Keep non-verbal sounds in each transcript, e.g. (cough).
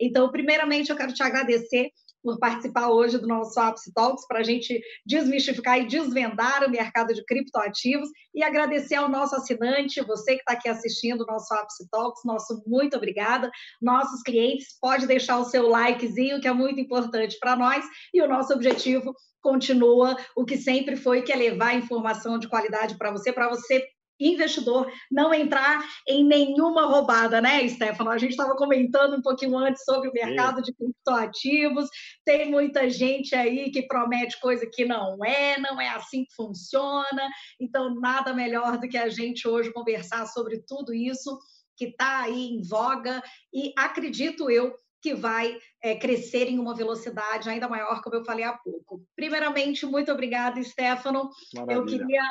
Então, primeiramente, eu quero te agradecer por participar hoje do nosso Apps Talks para a gente desmistificar e desvendar o mercado de criptoativos e agradecer ao nosso assinante, você que está aqui assistindo o nosso Apps Talks, nosso muito obrigada. Nossos clientes, pode deixar o seu likezinho, que é muito importante para nós, e o nosso objetivo continua o que sempre foi, que é levar informação de qualidade para você, para você investidor não entrar em nenhuma roubada, né, Stefano? A gente estava comentando um pouquinho antes sobre o mercado de criptoativos. Tem muita gente aí que promete coisa que não é, não é assim que funciona. Então, nada melhor do que a gente hoje conversar sobre tudo isso que está aí em voga e acredito eu que vai é, crescer em uma velocidade ainda maior, como eu falei há pouco. Primeiramente, muito obrigada, Stefano. Maravilha. Eu queria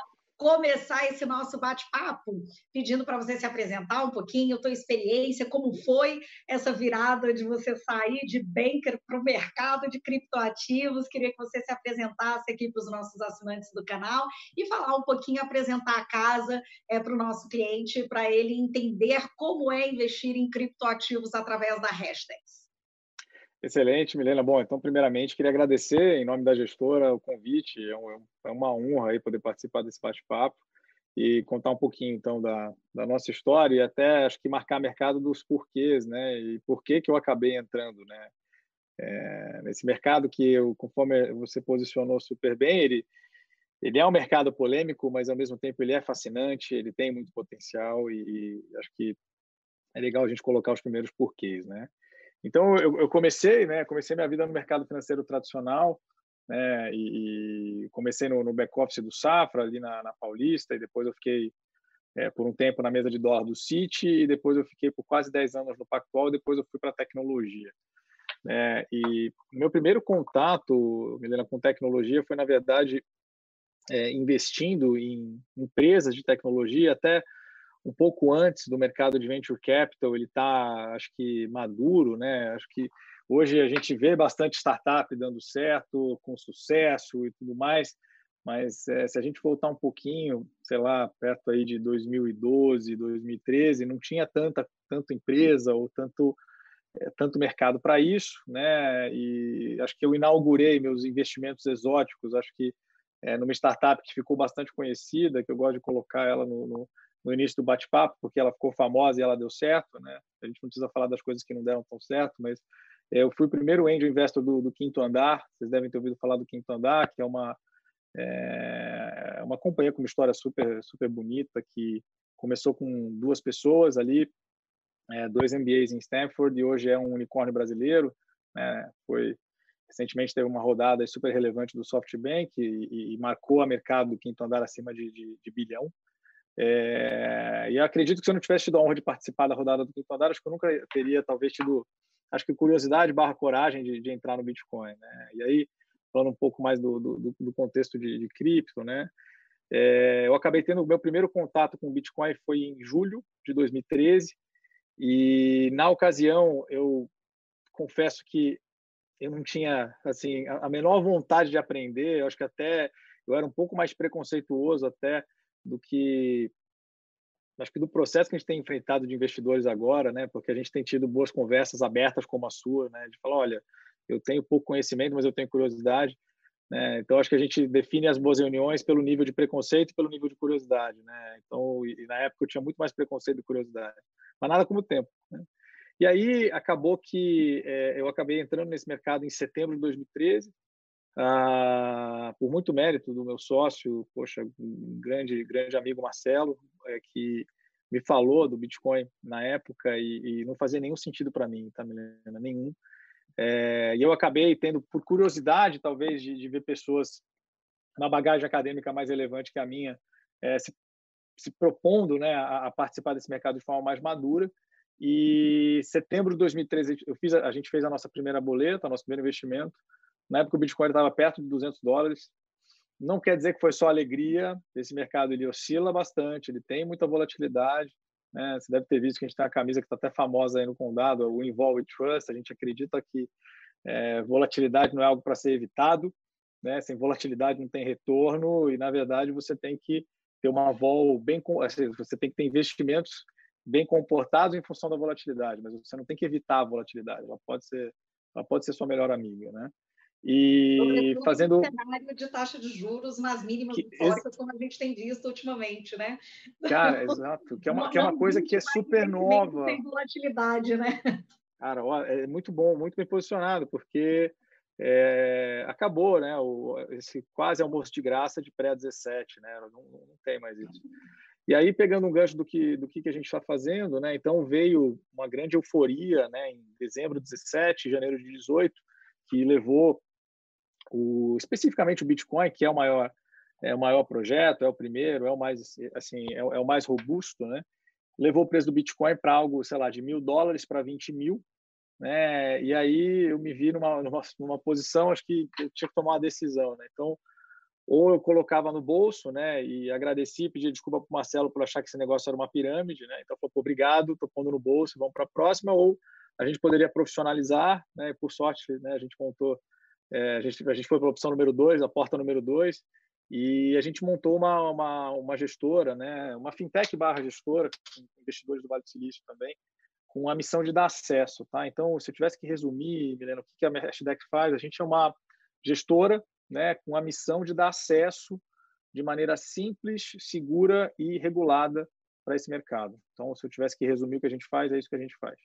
começar esse nosso bate-papo pedindo para você se apresentar um pouquinho, a tua experiência, como foi essa virada de você sair de banker para o mercado de criptoativos. Queria que você se apresentasse aqui para os nossos assinantes do canal e falar um pouquinho, apresentar a casa é, para o nosso cliente, para ele entender como é investir em criptoativos através da Hashtags. Excelente, Milena. Bom, então, primeiramente, queria agradecer, em nome da gestora, o convite. É, um, é uma honra aí poder participar desse bate-papo e contar um pouquinho, então, da, da nossa história e até, acho que, marcar mercado dos porquês, né? E por que que eu acabei entrando, né? É, nesse mercado que, eu, conforme você posicionou super bem, ele, ele é um mercado polêmico, mas, ao mesmo tempo, ele é fascinante, ele tem muito potencial e, e acho que é legal a gente colocar os primeiros porquês, né? Então eu, eu, comecei, né? Comecei minha vida no mercado financeiro tradicional, né? E, e comecei no, no back office do Safra ali na, na Paulista e depois eu fiquei é, por um tempo na mesa de dólar do Citi e depois eu fiquei por quase 10 anos no Pactual, depois eu fui para a tecnologia. É, e meu primeiro contato, Milena, com tecnologia foi, na verdade, é, investindo em empresas de tecnologia, até um pouco antes do mercado de venture capital, ele está, acho que, maduro, né? Acho que hoje a gente vê bastante startup dando certo, com sucesso e tudo mais, mas é, se a gente voltar um pouquinho, sei lá, perto aí de 2012, 2013, não tinha tanta, tanta empresa ou tanto é, tanto mercado para isso, né? E acho que eu inaugurei meus investimentos exóticos, acho que é, numa startup que ficou bastante conhecida, que eu gosto de colocar ela no, no no início do bate-papo, porque ela ficou famosa e ela deu certo, né? A gente não precisa falar das coisas que não deram tão certo, mas é, eu fui o primeiro angel investor do, do Quinto Andar. Vocês devem ter ouvido falar do Quinto Andar, que é uma é uma companhia com uma história super super bonita que começou com duas pessoas ali, é, dois MBAs em Stanford e hoje é um unicórnio brasileiro. Né? Foi recentemente teve uma rodada super relevante do SoftBank e, e marcou a mercado do Quinto Andar acima de, de, de bilhão. É, e acredito que se eu não tivesse tido a honra de participar da rodada do Quinto Andar, acho que eu nunca teria talvez tido, acho que curiosidade barra coragem de, de entrar no Bitcoin, né? E aí, falando um pouco mais do, do, do contexto de, de, cripto, né? É, eu acabei tendo o meu primeiro contato com o Bitcoin foi em julho de 2013 e na ocasião eu confesso que eu não tinha assim a menor vontade de aprender, eu acho que até eu era um pouco mais preconceituoso até do que acho que do processo que a gente tem enfrentado de investidores agora, né? Porque a gente tem tido boas conversas abertas como a sua, né? De falar, olha, eu tenho pouco conhecimento, mas eu tenho curiosidade, né? Então acho que a gente define as boas reuniões pelo nível de preconceito e pelo nível de curiosidade, né? Então, e, na época eu tinha muito mais preconceito e curiosidade, mas nada como o tempo. Né? E aí acabou que é, eu acabei entrando nesse mercado em setembro de 2013 ah, por muito mérito do meu sócio, poxa, um grande, grande amigo Marcelo, é, que me falou do Bitcoin na época e, e não fazia nenhum sentido para mim, tá, Milena? Nenhum. É, e eu acabei tendo, por curiosidade, talvez, de, de ver pessoas na bagagem acadêmica mais relevante que a minha, é, se, se, propondo né, a, a, participar desse mercado de forma mais madura. E setembro de 2013, eu fiz, a gente fez a nossa primeira boleta, nosso primeiro investimento. Na época o Bitcoin estava perto de 200 dólares. Não quer dizer que foi só alegria. Esse mercado ele oscila bastante, ele tem muita volatilidade. Né? Você deve ter visto que a gente tem uma camisa que está até famosa aí no condado, o Involve Trust. A gente acredita que é, volatilidade não é algo para ser evitado. Né? Sem volatilidade não tem retorno e, na verdade, você tem que ter uma vol bem... Você tem que ter investimentos bem comportados em função da volatilidade, mas você não tem que evitar a volatilidade, ela pode ser, ela pode ser sua melhor amiga, né? E fazendo cenário de taxa de juros nas mínimas que, como a gente tem visto ultimamente, né? Cara, (laughs) exato, que é uma, que é uma coisa que é super nova. Tem volatilidade, né? Cara, ó, é muito bom, muito bem posicionado, porque é, acabou, né? O, esse quase almoço de graça de pré-17, né? Não, não, tem mais isso. E aí, pegando um gancho do que, do que, que a gente está fazendo, né? Então, veio uma grande euforia, né? Em dezembro de 17, janeiro de 18, que levou o, especificamente o Bitcoin, que é o maior, é o maior projeto, é o primeiro, é o mais, assim, é, é o mais robusto, né? Levou o preço do Bitcoin para algo, sei lá, de mil dólares para 20 mil, né? E aí eu me vi numa, numa, numa posição, acho que eu tinha que tomar uma decisão, né? Então, ou eu colocava no bolso, né? E agradeci, pedi desculpa para o Marcelo por achar que esse negócio era uma pirâmide, né? Então, falou, obrigado, estou pondo no bolso, vamos para a próxima. Ou a gente poderia profissionalizar, né? E por sorte, né? A gente montou, é, a, gente, a gente foi para a opção número dois, a porta número dois, e a gente montou uma, uma, uma gestora, né? Uma fintech barra gestora, com investidores do Vale do Silício também, com a missão de dar acesso, tá? Então, se eu tivesse que resumir, Milena, o que a Hashdeck faz, a gente é uma gestora, né, com a missão de dar acesso de maneira simples, segura e regulada para esse mercado. Então, se eu tivesse que resumir o que a gente faz, é isso que a gente faz.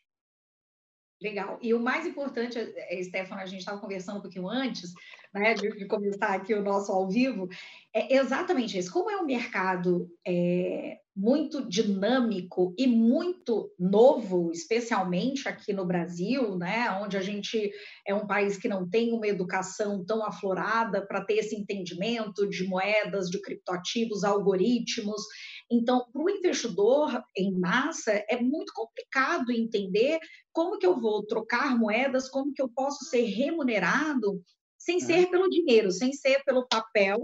Legal. E o mais importante, é, Stefano, a gente estava conversando um pouquinho antes, né, de, de, começar aqui o nosso ao vivo, é exatamente isso. Como é um mercado é, muito dinâmico e muito novo, especialmente aqui no Brasil, né, onde a gente é um país que não tem uma educação tão aflorada para ter esse entendimento de moedas, de criptoativos, algoritmos. Então, para o investidor em massa, é muito complicado entender como que eu vou trocar moedas, como que eu posso ser remunerado sem ser pelo dinheiro, sem ser pelo papel.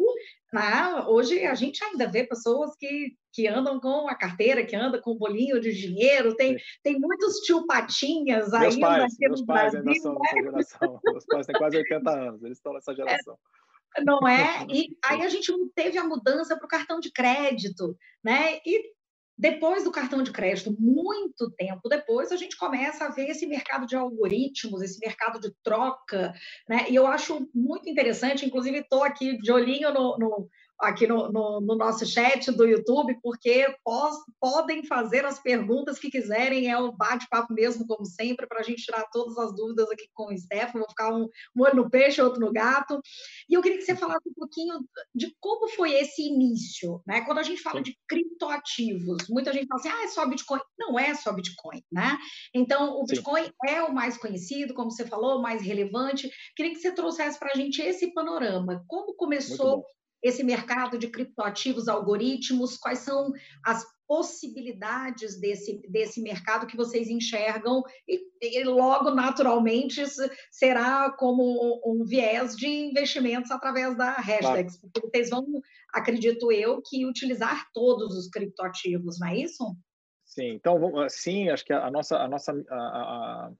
Né? Hoje a gente ainda vê pessoas que, que andam com a carteira, que andam com um bolinho de dinheiro, tem, tem muitos tio Patinhas meus ainda pais, meus pais Brasil. Ainda são né? geração. Meus pais têm quase 80 anos, eles estão nessa geração. É, não é? (laughs) E aí a gente teve a mudança para o cartão de crédito, né? E depois do cartão de crédito, muito tempo depois, a gente começa a ver esse mercado de algoritmos, esse mercado de troca, né? E eu acho muito interessante, inclusive estou aqui de olhinho no, no aqui no, no, no, nosso chat do YouTube, porque pós, podem fazer as perguntas que quiserem, é o bate-papo mesmo, como sempre, para a gente tirar todas as dúvidas aqui com o Stefano, vou ficar um, um olho no peixe, outro no gato. E eu queria que você falasse um pouquinho de como foi esse início, né? Quando a gente fala de criptoativos, muita gente fala assim, ah, é só Bitcoin. Não é só Bitcoin, né? Então, o Bitcoin Sim. é o mais conhecido, como você falou, mais relevante. Queria que você trouxesse para a gente esse panorama. Como começou esse mercado de criptoativos, algoritmos, quais são as possibilidades desse, desse mercado que vocês enxergam e, e logo, naturalmente, será como um, viés de investimentos através da Hashtags, claro. porque vocês vão, acredito eu, que utilizar todos os criptoativos, não é isso? Sim, então, sim, acho que a nossa, a nossa a, a,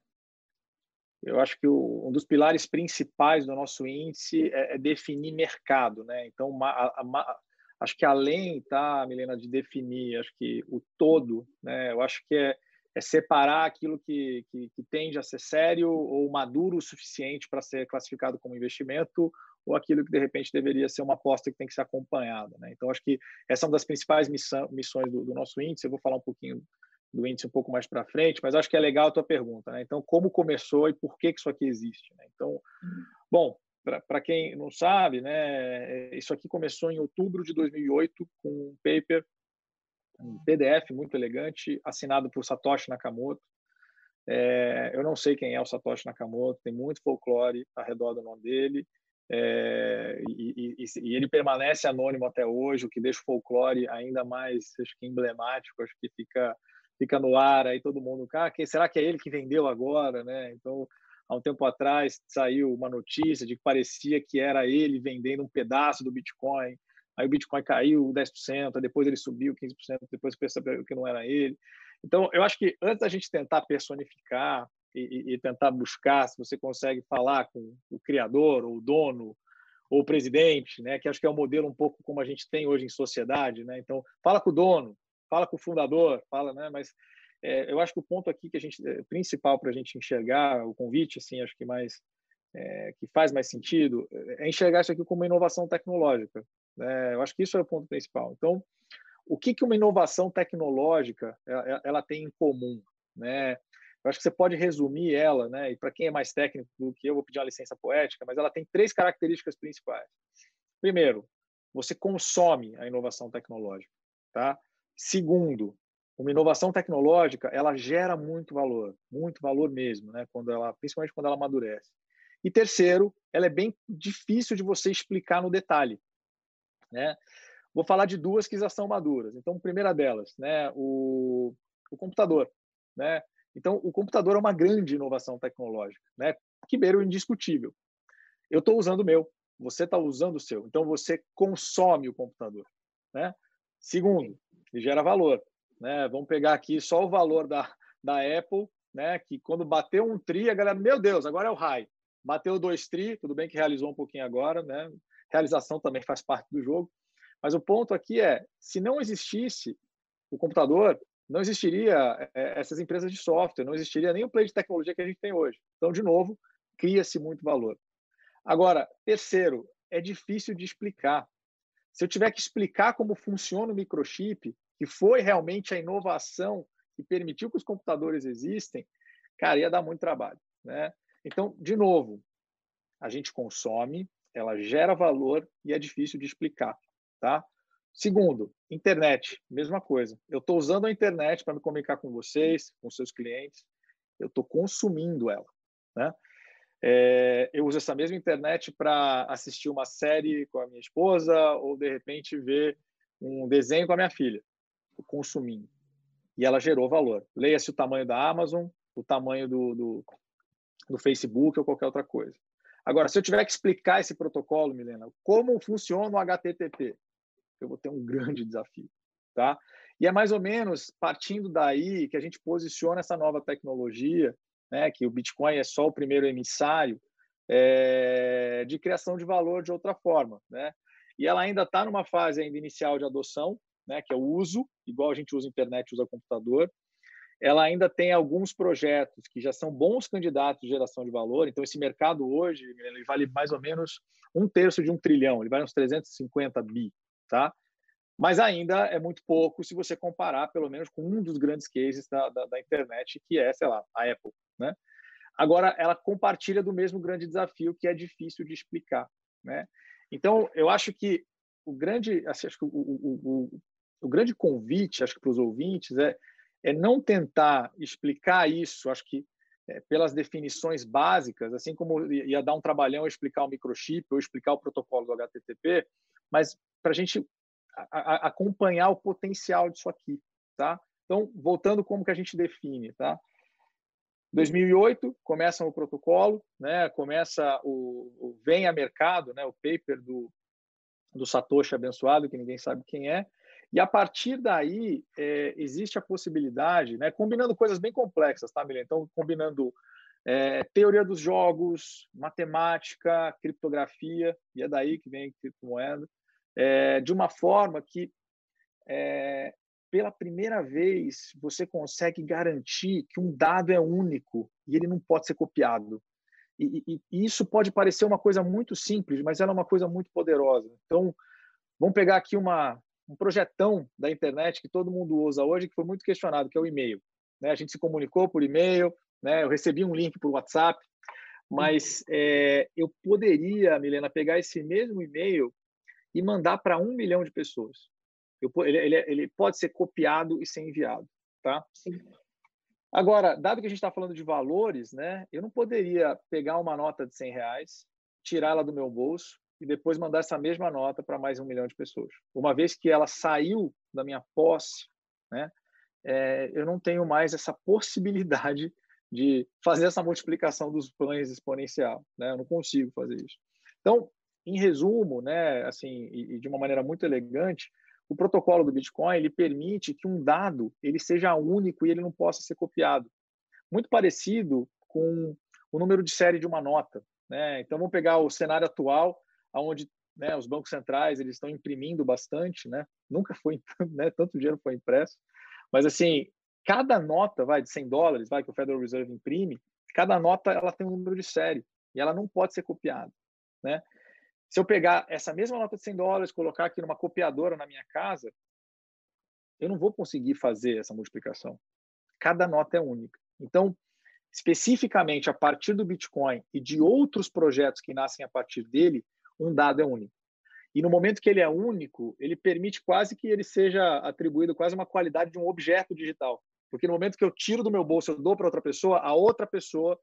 eu acho que o, um dos pilares principais do nosso índice é, é definir mercado, né? Então, a, acho que além, tá, Milena, de definir, acho que o todo, né? Eu acho que é, é separar aquilo que, que, que, tende a ser sério ou maduro o suficiente para ser classificado como investimento ou aquilo que de repente deveria ser uma aposta que tem que ser acompanhada, né? Então, acho que essa é uma das principais missão, missões do, do nosso índice. Eu vou falar um pouquinho do índice um pouco mais para frente, mas acho que é legal a tua pergunta, né? Então, como começou e por que, que isso aqui existe? Né? Então, bom, para quem não sabe, né, isso aqui começou em outubro de 2008 com um paper, um PDF muito elegante, assinado por Satoshi Nakamoto. É, eu não sei quem é o Satoshi Nakamoto, tem muito folclore ao redor do nome dele, é, e, e, e, ele permanece anônimo até hoje, o que deixa o folclore ainda mais acho que emblemático, acho que fica fica no ar, aí todo mundo, ah, que, será que é ele que vendeu agora, né? Então, há um tempo atrás saiu uma notícia de que parecia que era ele vendendo um pedaço do Bitcoin, aí o Bitcoin caiu 10%, depois ele subiu 15%, depois percebeu que não era ele. Então, eu acho que antes da gente tentar personificar e, e tentar buscar se você consegue falar com o criador, ou o dono, ou o presidente, né, que acho que é um modelo um pouco como a gente tem hoje em sociedade, né? Então, fala com o dono, fala com o fundador, fala, né? Mas é, eu acho que o ponto aqui que a gente é, principal para a gente enxergar o convite, assim, acho que mais é, que faz mais sentido é enxergar isso aqui como uma inovação tecnológica. Né? Eu acho que isso é o ponto principal. Então, o que, que uma inovação tecnológica ela, ela tem em comum, né? Eu acho que você pode resumir ela, né? E para quem é mais técnico do que eu, vou pedir uma licença poética, mas ela tem três características principais. Primeiro, você consome a inovação tecnológica, tá? Segundo, uma inovação tecnológica, ela gera muito valor, muito valor mesmo, né? Quando ela, principalmente quando ela amadurece. E terceiro, ela é bem difícil de você explicar no detalhe, né? Vou falar de duas que já são maduras. Então, primeira delas, né, o, o computador, né? Então, o computador é uma grande inovação tecnológica, né? Que beira o indiscutível. Eu estou usando o meu, você está usando o seu. Então, você consome o computador, né? Segundo, ele gera valor, né? Vamos pegar aqui só o valor da, da Apple, né? Que quando bateu um tri, a galera, meu Deus, agora é o high. Bateu dois tri, tudo bem que realizou um pouquinho agora, né? Realização também faz parte do jogo. Mas o ponto aqui é, se não existisse o computador, não existiria é, essas empresas de software, não existiria nem o play de tecnologia que a gente tem hoje. Então, de novo, cria-se muito valor. Agora, terceiro, é difícil de explicar. Se eu tiver que explicar como funciona o microchip, que foi realmente a inovação que permitiu que os computadores existem, cara, ia dar muito trabalho, né? Então, de novo, a gente consome, ela gera valor e é difícil de explicar. Tá? Segundo, internet, mesma coisa. Eu estou usando a internet para me comunicar com vocês, com seus clientes. Eu estou consumindo ela. Né? É, eu uso essa mesma internet para assistir uma série com a minha esposa ou, de repente, ver um desenho com a minha filha. Consumindo. E ela gerou valor. Leia-se o tamanho da Amazon, o tamanho do, do, do Facebook ou qualquer outra coisa. Agora, se eu tiver que explicar esse protocolo, Milena, como funciona o HTTP, eu vou ter um grande desafio, tá? E é mais ou menos partindo daí que a gente posiciona essa nova tecnologia, né? Que o Bitcoin é só o primeiro emissário é, de criação de valor de outra forma, né? E ela ainda está numa fase ainda inicial de adoção, né? Que é o uso, igual a gente usa internet, usa computador. Ela ainda tem alguns projetos que já são bons candidatos de geração de valor. Então, esse mercado hoje ele vale mais ou menos um terço de um trilhão, ele vale uns 350 bi, tá? Mas ainda é muito pouco se você comparar, pelo menos, com um dos grandes cases da, da, da internet, que é, sei lá, a Apple, né? Agora, ela compartilha do mesmo grande desafio que é difícil de explicar, né? Então, eu acho que o grande, assim, acho que o, o, o, o grande convite, acho que para os ouvintes é, é não tentar explicar isso, acho que é, pelas definições básicas, assim como ia dar um trabalhão explicar o microchip ou explicar o protocolo do HTTP, mas para a gente acompanhar o potencial disso aqui, tá? Então, voltando como que a gente define, tá? 2008 começa o protocolo, né? Começa o, o vem a mercado, né? O paper do do Satoshi abençoado, que ninguém sabe quem é, e a partir daí é, existe a possibilidade, né? Combinando coisas bem complexas, tá, Milena? Então, combinando é, teoria dos jogos, matemática, criptografia, e é daí que vem criptomoeda, é, de uma forma que, é, pela primeira vez, você consegue garantir que um dado é único e ele não pode ser copiado. E, e, e, isso pode parecer uma coisa muito simples, mas ela é uma coisa muito poderosa. Então, vamos pegar aqui uma, um projetão da internet que todo mundo usa hoje, que foi muito questionado, que é o e-mail. Né? A gente se comunicou por e-mail, né? eu recebi um link por WhatsApp, mas é, eu poderia, Milena, pegar esse mesmo e-mail e mandar para um milhão de pessoas. Eu, ele, ele, ele, pode ser copiado e ser enviado, tá? Sim. Agora, dado que a gente está falando de valores, né? Eu não poderia pegar uma nota de 100 reais, tirá-la do meu bolso e depois mandar essa mesma nota para mais um milhão de pessoas. Uma vez que ela saiu da minha posse, né? É, eu não tenho mais essa possibilidade de fazer essa multiplicação dos pães exponencial, né? Eu não consigo fazer isso. Então, em resumo, né, assim, e, de uma maneira muito elegante, o protocolo do Bitcoin ele permite que um dado ele seja único e ele não possa ser copiado. Muito parecido com o número de série de uma nota. Né? Então, vamos pegar o cenário atual, onde né, os bancos centrais eles estão imprimindo bastante, né? nunca foi (laughs) né, tanto dinheiro foi impresso, mas assim cada nota, vai, de 100 dólares, vai, que o Federal Reserve imprime, cada nota ela tem um número de série e ela não pode ser copiada, né? Se eu pegar essa mesma nota de 100 dólares, colocar aqui numa copiadora na minha casa, eu não vou conseguir fazer essa multiplicação. Cada nota é única. Então, especificamente a partir do Bitcoin e de outros projetos que nascem a partir dele, um dado é único. E no momento que ele é único, ele permite quase que ele seja atribuído quase uma qualidade de um objeto digital. Porque no momento que eu tiro do meu bolso, eu dou para outra pessoa, a outra pessoa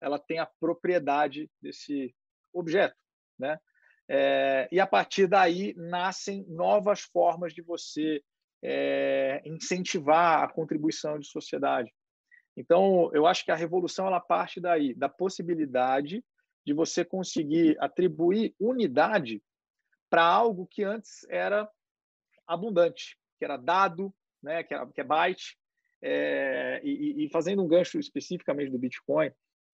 ela tem a propriedade desse objeto, né? É, e a partir daí nascem novas formas de você é, incentivar a contribuição de sociedade. Então, eu acho que a revolução ela parte daí, da possibilidade de você conseguir atribuir unidade para algo que antes era abundante, que era dado, né, que, era, que é byte, é, e, e, fazendo um gancho especificamente do Bitcoin,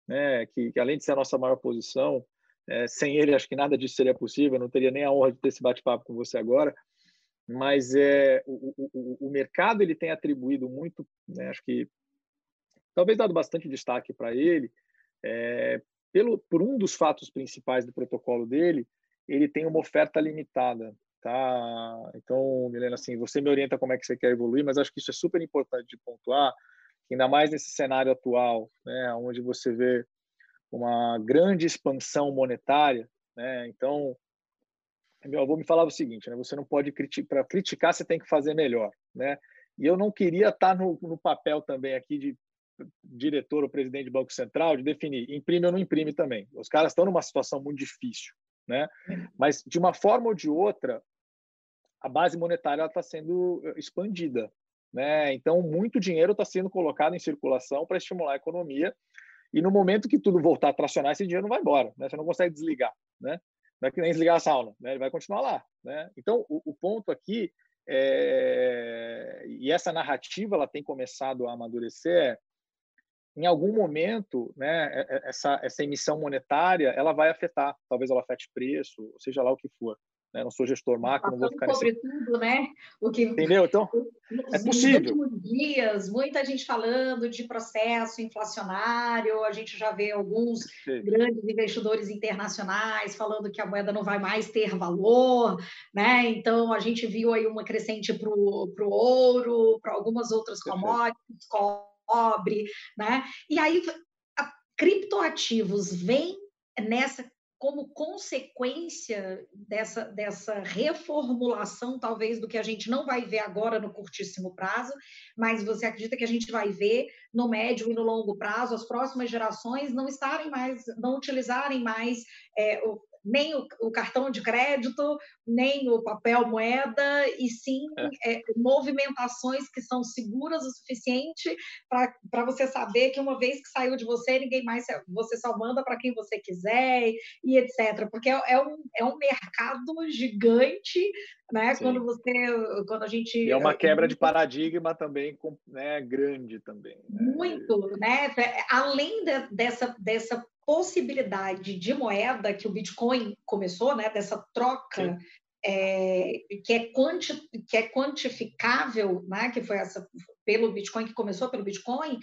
né, que, que além de ser a nossa maior posição, é, sem ele acho que nada disso seria possível, não teria nem a honra de ter esse bate-papo com você agora, mas é, o, o, o mercado ele tem atribuído muito, né, acho que talvez dado bastante destaque para ele, é, pelo, por um dos fatos principais do protocolo dele, ele tem uma oferta limitada, tá? Então, Milena, assim, você me orienta como é que você quer evoluir, mas acho que isso é super importante de pontuar, ainda mais nesse cenário atual, né, onde você vê uma grande expansão monetária, né? Então, meu avô me falava o seguinte, né? Você não pode criticar, para criticar você tem que fazer melhor, né? E eu não queria estar no, no papel também aqui de diretor ou presidente do Banco Central de definir imprime ou não imprime também. Os caras estão numa situação muito difícil, né? Mas de uma forma ou de outra, a base monetária está sendo eh, expandida, né? Então muito dinheiro está sendo colocado em circulação para estimular a economia. E no momento que tudo voltar a tracionar, esse dinheiro não vai embora, né? Você não consegue desligar, né? Não é que nem desligar a sauna, né? Ele vai continuar lá, né? Então o, o ponto aqui é... e essa narrativa ela tem começado a amadurecer é, em algum momento, né, é, é, essa, essa emissão monetária ela vai afetar, talvez ela afete preço, seja lá o que for. Né? Não sou gestor macro, não vou ficar sobre nesse... tudo, né? O que entendeu? Então é possível. Nos últimos dias, muita gente falando de processo inflacionário. A gente já vê alguns Sim. grandes investidores internacionais falando que a moeda não vai mais ter valor, né? Então a gente viu aí uma crescente para o ouro, para algumas outras commodities, cobre, né? E aí a, criptoativos vêm nessa como consequência dessa, dessa reformulação, talvez, do que a gente não vai ver agora no curtíssimo prazo, mas você acredita que a gente vai ver no médio e no longo prazo as próximas gerações não estarem mais, não utilizarem mais é, o, nem o, o, cartão de crédito, nem o papel moeda, e sim é. É, movimentações que são seguras o suficiente para você saber que uma vez que saiu de você, ninguém mais você só manda para quem você quiser e etc. Porque é, é, um, é um mercado gigante, né? Sim. Quando você, quando a gente e é uma quebra de paradigma também, né? Grande também. Né? Muito, né? Além de, dessa dessa possibilidade de moeda que o Bitcoin começou, né, dessa troca é, que, é quanti, que é quantificável, né, que foi essa pelo Bitcoin que começou pelo Bitcoin,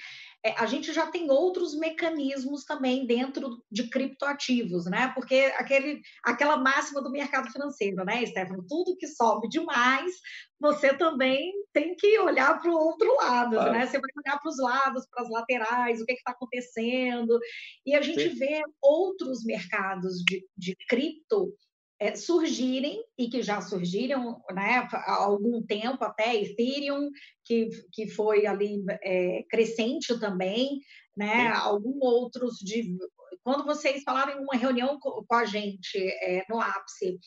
a gente já tem outros mecanismos também dentro de criptoativos, né? Porque aquele, aquela máxima do mercado financeiro, né, Stefano? Tudo que sobe demais, você também tem que olhar para o outro lado, claro. né? Você vai olhar para os lados, para as laterais, o que é está acontecendo. E a gente Sim. vê outros mercados de, de cripto é, surgirem e que já surgiram né, há algum tempo, até Ethereum, que, que foi ali é, crescente também, né, alguns outros de. Quando vocês falaram em uma reunião com, com a gente é, no ápice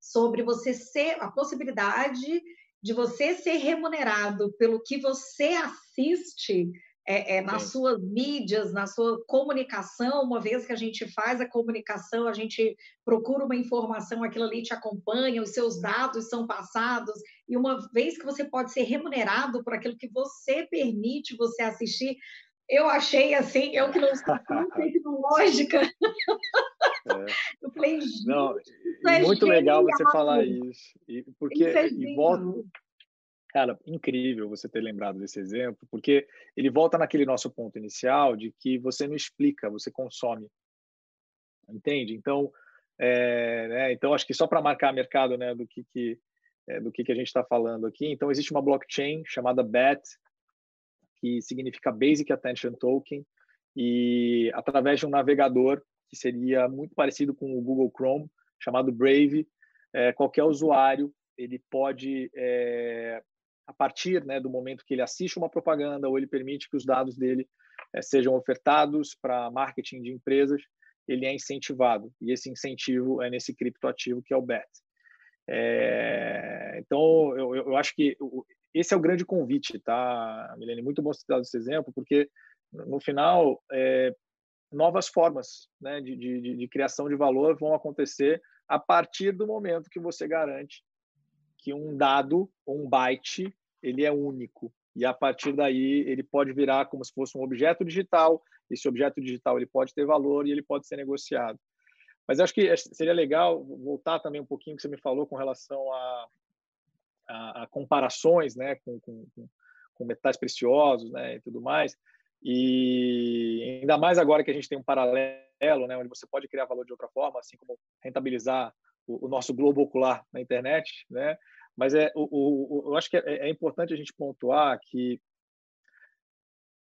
sobre você ser a possibilidade de você ser remunerado pelo que você assiste, é, é, nas suas mídias, na sua comunicação, uma vez que a gente faz a comunicação, a gente procura uma informação, aquilo ali te acompanha, os seus dados são passados, e uma vez que você pode ser remunerado por aquilo que você permite você assistir, eu achei assim, eu que não sou (laughs) tecnológica. É. Eu falei, não, é muito legal você falar isso. E, porque e volta, Cara, incrível você ter lembrado desse exemplo, porque ele volta naquele nosso ponto inicial de que você não explica, você consome. Entende? Então, é, né, então acho que só para marcar mercado né, do que, que é, do que, que a gente está falando aqui, então existe uma blockchain chamada BAT, que significa Basic Attention Token, e através de um navegador que seria muito parecido com o Google Chrome, chamado Brave, é, qualquer usuário ele pode é, a partir né, do momento que ele assiste uma propaganda ou ele permite que os dados dele é, sejam ofertados para marketing de empresas, ele é incentivado. E esse incentivo é nesse criptoativo que é o BET. É, então, eu, eu, acho que esse é o grande convite, tá, Milene? Muito bom citar esse exemplo, porque no final, é, novas formas né, de, de, de, criação de valor vão acontecer a partir do momento que você garante que um dado, um byte, ele é único. E a partir daí, ele pode virar como se fosse um objeto digital. Esse objeto digital ele pode ter valor e ele pode ser negociado. Mas acho que seria legal voltar também um pouquinho que você me falou com relação a, a, a comparações né, com, com, com, metais preciosos né, e tudo mais. E ainda mais agora que a gente tem um paralelo, né, onde você pode criar valor de outra forma, assim como rentabilizar o, o nosso globo ocular na internet, né? Mas é, o, o, eu acho que é, é importante a gente pontuar que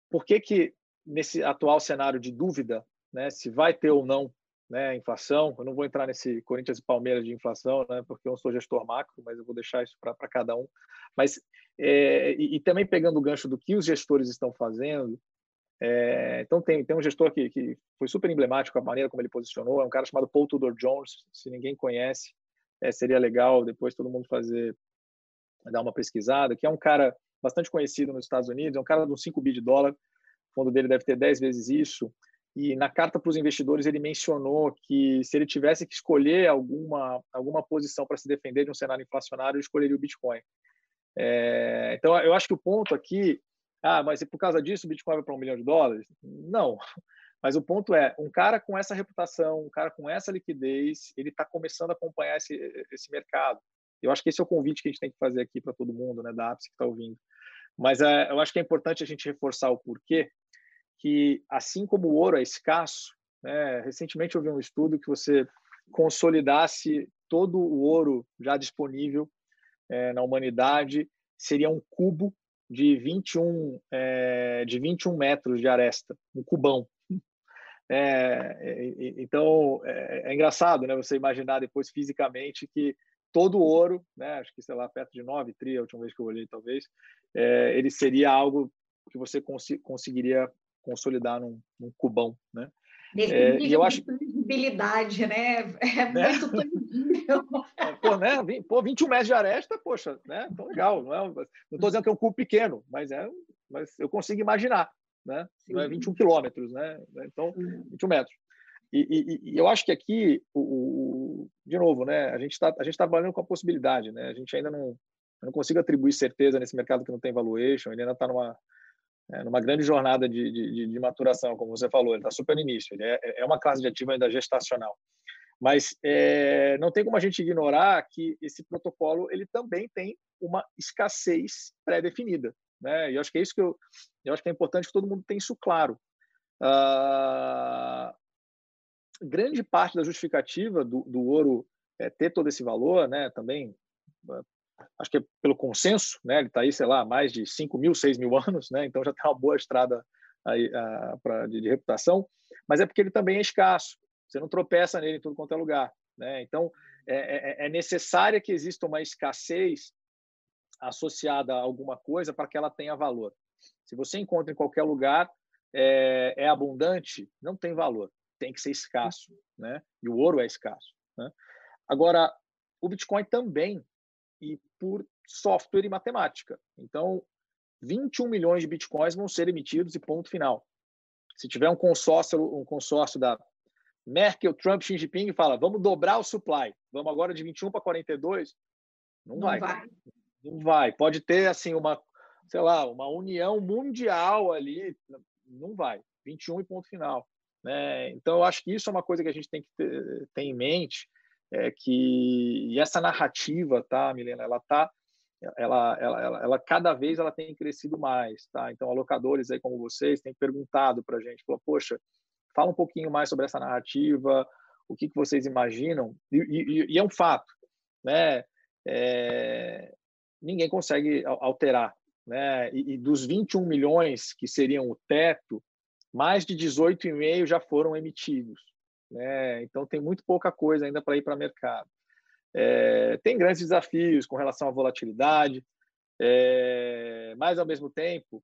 por que que nesse atual cenário de dúvida, né, se vai ter ou não né, inflação, eu não vou entrar nesse Corinthians e Palmeiras de inflação, né, porque eu não sou gestor macro, mas eu vou deixar isso para cada um. Mas é, e, e, também pegando o gancho do que os gestores estão fazendo, é, então tem, tem um gestor que, que foi super emblemático a maneira como ele posicionou, é um cara chamado Paul Tudor Jones, se ninguém conhece, é, seria legal depois todo mundo fazer dar uma pesquisada, que é um cara bastante conhecido nos Estados Unidos, é um cara de uns 5 bi de dólar, o fundo dele deve ter 10 vezes isso, e na carta para os investidores ele mencionou que se ele tivesse que escolher alguma alguma posição para se defender de um cenário inflacionário, ele escolheria o Bitcoin. É, então eu acho que o ponto aqui, ah, mas por causa disso o Bitcoin vai para um milhão de dólares? Não. Mas o ponto é, um cara com essa reputação, um cara com essa liquidez, ele está começando a acompanhar esse, esse mercado. Eu acho que esse é o convite que a gente tem que fazer aqui para todo mundo, né, da APS que está ouvindo. Mas é, eu acho que é importante a gente reforçar o porquê que, assim como o ouro é escasso, né, recentemente eu vi um estudo que você consolidasse todo o ouro já disponível é, na humanidade, seria um cubo de 21, é, de 21 metros de aresta, um cubão. É, então, é, é, engraçado né, você imaginar depois fisicamente que todo o ouro, né, acho que, sei lá, perto de 9 tri, a última vez que eu olhei, talvez, é, ele seria algo que você cons conseguiria consolidar num, num cubão, né? É, e eu acho visibilidade, né? É (laughs) né? muito tangível. (laughs) É, pô, né? Pô, 21 metros de aresta, poxa, né? Tão legal. Não é, não estou dizendo que é um cubo pequeno, mas é, mas eu consigo imaginar, né? Sim. Não é 21 quilômetros, né? Então, 21 metros. E, e, e, eu acho que aqui, o, o, de novo, né, a gente está tá trabalhando com a possibilidade, né? A gente ainda não não consigo atribuir certeza nesse mercado que não tem valuation, ele ainda está numa é, numa grande jornada de, de, de, maturação, como você falou, ele está super no início, ele é, é uma classe de ativo ainda gestacional. Mas é, não tem como a gente ignorar que esse protocolo ele também tem uma escassez pré-definida, né? E eu acho que é isso que eu, eu acho que é importante que todo mundo tenha isso claro. Uh, grande parte da justificativa do, do ouro é, ter todo esse valor, né, também, acho que é pelo consenso, né, ele está aí, sei lá, mais de 5 mil, 6 mil anos, né, então já tem uma boa estrada aí, a, pra, de, de, reputação, mas é porque ele também é escasso, você não tropeça nele em tudo quanto é lugar. Né? Então, é, é, é necessária que exista uma escassez associada a alguma coisa para que ela tenha valor. Se você encontra em qualquer lugar, é, é abundante, não tem valor tem que ser escasso, né? E o ouro é escasso. Né? Agora, o Bitcoin também, e por software e matemática. Então, 21 milhões de Bitcoins vão ser emitidos e ponto final. Se tiver um consórcio, um consórcio da Merkel, Trump, Xi Jinping fala, vamos dobrar o supply, vamos agora de 21 para 42, não, não vai. vai. Não vai. Pode ter assim uma, sei lá, uma união mundial ali, não vai. 21 e ponto final. Né? Então, eu acho que isso é uma coisa que a gente tem que ter, ter em mente, é que essa narrativa, tá, Milena, ela está ela, ela, ela, ela, cada vez ela tem crescido mais, tá? Então, alocadores aí como vocês têm perguntado para a gente, falou, poxa, fala um pouquinho mais sobre essa narrativa, o que, que vocês imaginam, e, e, e é um fato, né? É, ninguém consegue alterar, né? E, e, dos 21 milhões que seriam o teto, mais de 18,5 já foram emitidos, né? Então tem muito pouca coisa ainda para ir para o mercado. É, tem grandes desafios com relação à volatilidade, é, mas ao mesmo tempo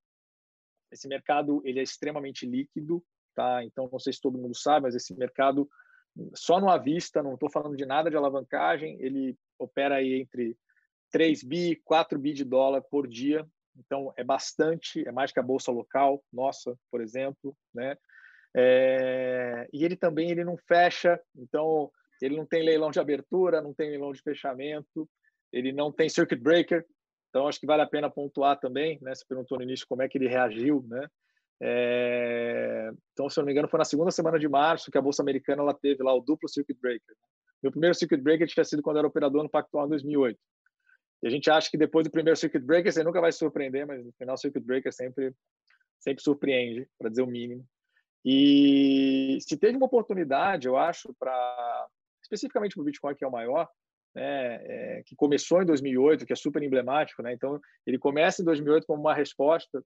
esse mercado ele é extremamente líquido, tá? Então não sei se todo mundo sabe, mas esse mercado só no à vista, não estou falando de nada de alavancagem, ele opera aí entre 3 bi, 4 bi de dólar por dia, então é bastante, é mais que a bolsa local, nossa, por exemplo, né? É, e ele também ele não fecha, então ele não tem leilão de abertura, não tem leilão de fechamento, ele não tem circuit breaker. Então, acho que vale a pena pontuar também, né? Você perguntou no início como é que ele reagiu, né? É... Então, se eu não me engano, foi na segunda semana de março que a Bolsa Americana ela teve lá o duplo circuit breaker. Meu primeiro circuit breaker tinha sido quando era operador no Pactual em 2008. E a gente acha que depois do primeiro circuit breaker você nunca vai se surpreender, mas no final o circuit breaker sempre, sempre surpreende, para dizer o mínimo. E se teve uma oportunidade, eu acho, para especificamente para o Bitcoin, que é o maior, né, é, que começou em 2008, que é super emblemático. Né? Então, ele começa em 2008 como uma resposta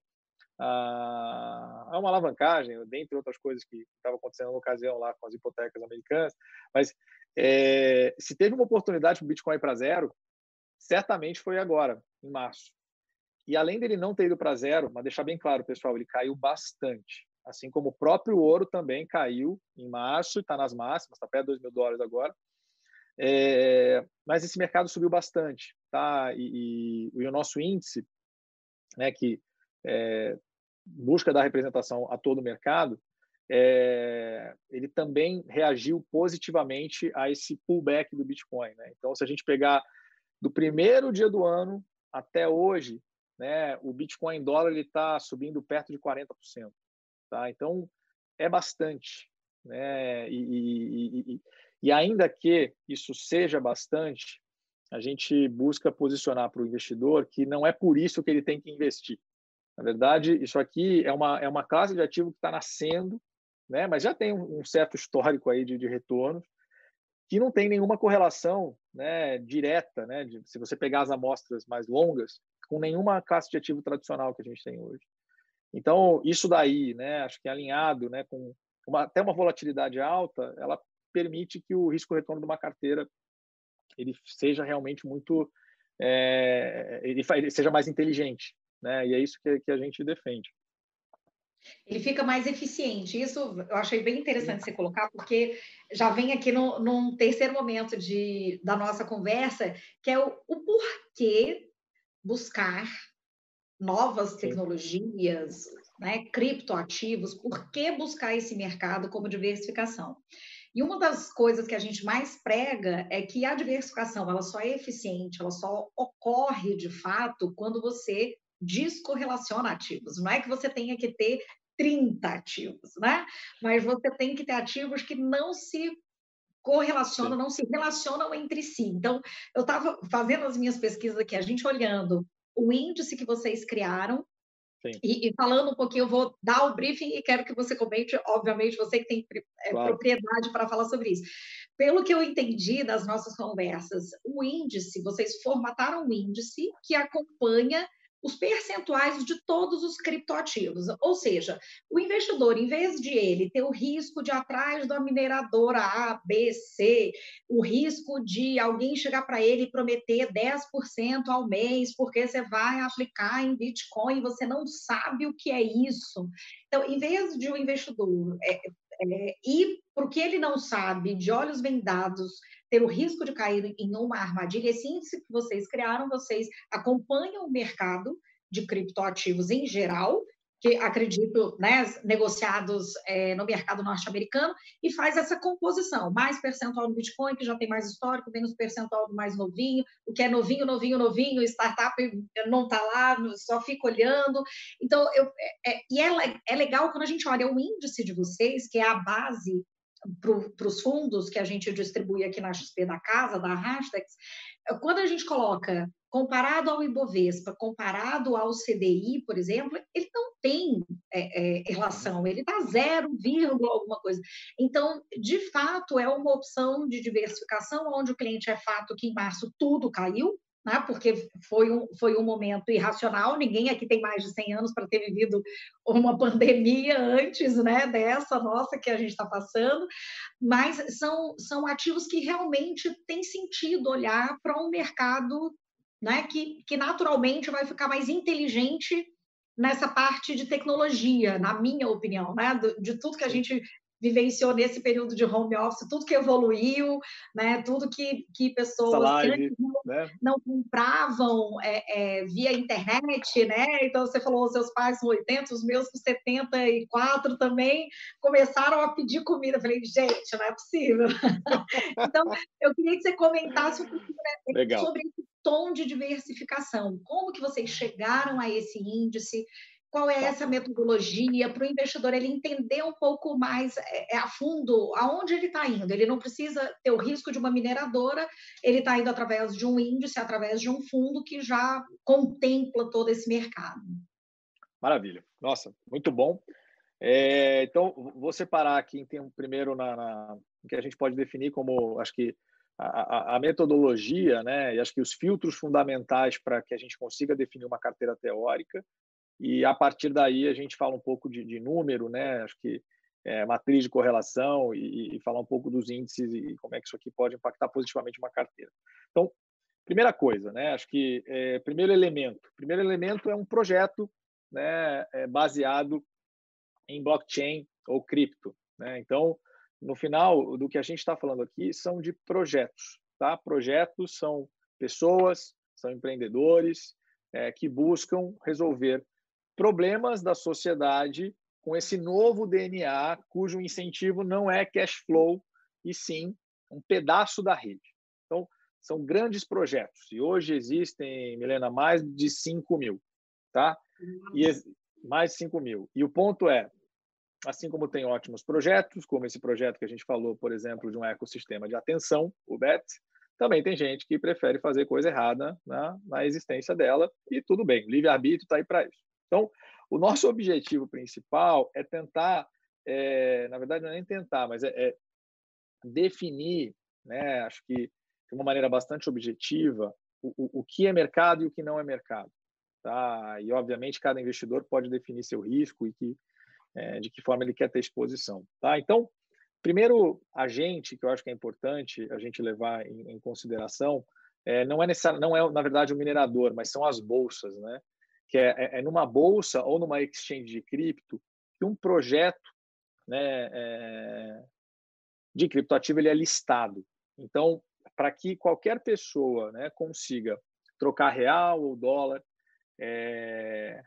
a, uma alavancagem, dentre outras coisas que estavam acontecendo na ocasião lá com as hipotecas americanas. Mas é, se teve uma oportunidade para o Bitcoin para zero, certamente foi agora, em março. E além dele não ter ido para zero, mas deixar bem claro, pessoal, ele caiu bastante assim como o próprio ouro também caiu em março, está nas máximas, está perto de 2 mil dólares agora. É, mas esse mercado subiu bastante, tá? E, e, e o nosso índice, né, que é, busca dar representação a todo o mercado, é, ele também reagiu positivamente a esse pullback do Bitcoin. Né? Então, se a gente pegar do primeiro dia do ano até hoje, né, o Bitcoin em dólar está subindo perto de 40%. Tá? Então, é bastante. Né? E, e, e, e ainda que isso seja bastante, a gente busca posicionar para o investidor que não é por isso que ele tem que investir. Na verdade, isso aqui é uma, é uma classe de ativo que está nascendo, né? mas já tem um, certo histórico aí de, de retornos, que não tem nenhuma correlação né, direta, né, de, se você pegar as amostras mais longas, com nenhuma classe de ativo tradicional que a gente tem hoje. Então, isso daí, né, acho que é alinhado né, com uma, até uma volatilidade alta, ela permite que o risco-retorno de uma carteira ele seja realmente muito é, ele, ele, seja mais inteligente, né? E é isso que, que a gente defende. Ele fica mais eficiente. Isso eu achei bem interessante você colocar, porque já vem aqui no, num terceiro momento de, da nossa conversa, que é o, o porquê buscar novas tecnologias, né, criptoativos, por que buscar esse mercado como diversificação? E uma das coisas que a gente mais prega é que a diversificação ela só é eficiente, ela só ocorre de fato quando você descorrelaciona ativos. Não é que você tenha que ter 30 ativos, né? Mas você tem que ter ativos que não se correlacionam, Sim. não se relacionam entre si. Então, eu estava fazendo as minhas pesquisas aqui, a gente olhando o índice que vocês criaram. E, e, falando um pouquinho, eu vou dar o briefing e quero que você comente, obviamente, você que tem é, claro. propriedade para falar sobre isso. Pelo que eu entendi das nossas conversas, o índice, vocês formataram um índice que acompanha os percentuais de todos os criptoativos. Ou seja, o investidor, em vez de ele ter o risco de atrás da mineradora A, B, C, o risco de alguém chegar para ele e prometer 10% ao mês, porque você vai aplicar em Bitcoin, você não sabe o que é isso. Então, em vez de o um investidor é, é, ir para o que ele não sabe, de olhos vendados, ter o risco de cair em uma armadilha. Esse índice que vocês criaram, vocês acompanham o mercado de criptoativos em geral, que acredito, né, negociados é, no mercado norte-americano, e faz essa composição, mais percentual do Bitcoin, que já tem mais histórico, menos percentual do mais novinho, o que é novinho, novinho, novinho, startup não está lá, só fica olhando. Então, eu, é, é, e é, é legal quando a gente olha o índice de vocês, que é a base para os fundos que a gente distribui aqui na XP da casa, da Hashtags, quando a gente coloca comparado ao Ibovespa, comparado ao CDI, por exemplo, ele não tem é, é, relação, ele está zero vírgula alguma coisa. Então, de fato, é uma opção de diversificação, onde o cliente é fato que em março tudo caiu, né? porque foi um, foi um momento irracional, ninguém aqui tem mais de 100 anos para ter vivido uma (laughs) pandemia antes né, dessa nossa que a gente está passando, mas são, são ativos que realmente tem sentido olhar para um mercado né, que, que naturalmente vai ficar mais inteligente nessa parte de tecnologia, na minha opinião, né? de tudo que a gente vivenciou nesse período de home office, tudo que evoluiu, né? tudo que, que pessoas live, não, né? não compravam é, é, via internet, né? Então você falou, os seus pais com 80, os meus com 74 também começaram a pedir comida. Eu falei, gente, não é possível. (laughs) então, eu queria que você comentasse um pouquinho né, sobre esse tom de diversificação. Como que vocês chegaram a esse índice? Qual é tá. essa metodologia para o investidor ele entender um pouco mais é, é a fundo aonde ele está indo? Ele não precisa ter o risco de uma mineradora, ele está indo através de um índice, através de um fundo que já contempla todo esse mercado. Maravilha. Nossa, muito bom. É, então, vou separar aqui em primeiro na, na que a gente pode definir como, acho que a, a, metodologia, né, e acho que os filtros fundamentais para que a gente consiga definir uma carteira teórica e a partir daí a gente fala um pouco de, de número, né? Acho que é, matriz de correlação e, e, falar um pouco dos índices e como é que isso aqui pode impactar positivamente uma carteira. Então, primeira coisa, né? Acho que é, primeiro elemento, primeiro elemento é um projeto, né? É baseado em blockchain ou cripto, né? Então, no final do que a gente está falando aqui são de projetos, tá? Projetos são pessoas, são empreendedores é, que buscam resolver problemas da sociedade com esse novo DNA, cujo incentivo não é cash flow, e sim um pedaço da rede. Então, são grandes projetos. E hoje existem, Milena, mais de 5 mil. Tá? E mais de 5 mil. E o ponto é, assim como tem ótimos projetos, como esse projeto que a gente falou, por exemplo, de um ecossistema de atenção, o BET, também tem gente que prefere fazer coisa errada na, na existência dela, e tudo bem, livre-arbítrio está aí para isso. Então, o nosso objetivo principal é tentar, é, na verdade, não é nem tentar, mas é, é definir, né, acho que de uma maneira bastante objetiva, o, o, o que é mercado e o que não é mercado. Tá? E, obviamente, cada investidor pode definir seu risco e que, é, de que forma ele quer ter exposição. Tá? Então, primeiro agente que eu acho que é importante a gente levar em, em consideração é, não é necessário, não é na verdade o minerador, mas são as bolsas, né? Que é, é, é numa bolsa ou numa exchange de cripto que um projeto né, é, de criptoativo ele é listado. Então, para que qualquer pessoa né, consiga trocar real ou dólar é,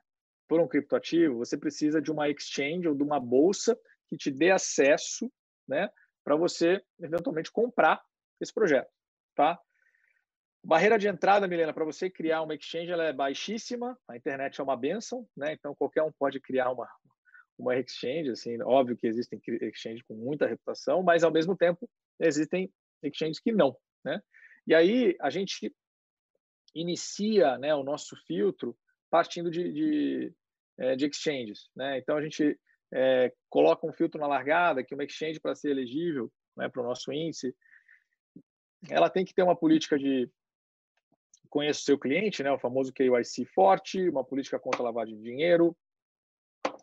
por um criptoativo, você precisa de uma exchange ou de uma bolsa que te dê acesso né, para você eventualmente comprar esse projeto. Tá? Barreira de entrada, Milena, para você criar uma exchange, ela é baixíssima. A internet é uma benção, né? Então qualquer um pode criar uma uma exchange, assim, óbvio que existem exchanges com muita reputação, mas ao mesmo tempo existem exchanges que não, né? E aí a gente inicia, né, o nosso filtro partindo de, de, é, de exchanges, né? Então a gente é, coloca um filtro na largada que uma exchange para ser elegível, né, para o nosso índice, ela tem que ter uma política de conheça o seu cliente, né, o famoso KYC forte, uma política contra lavagem de dinheiro,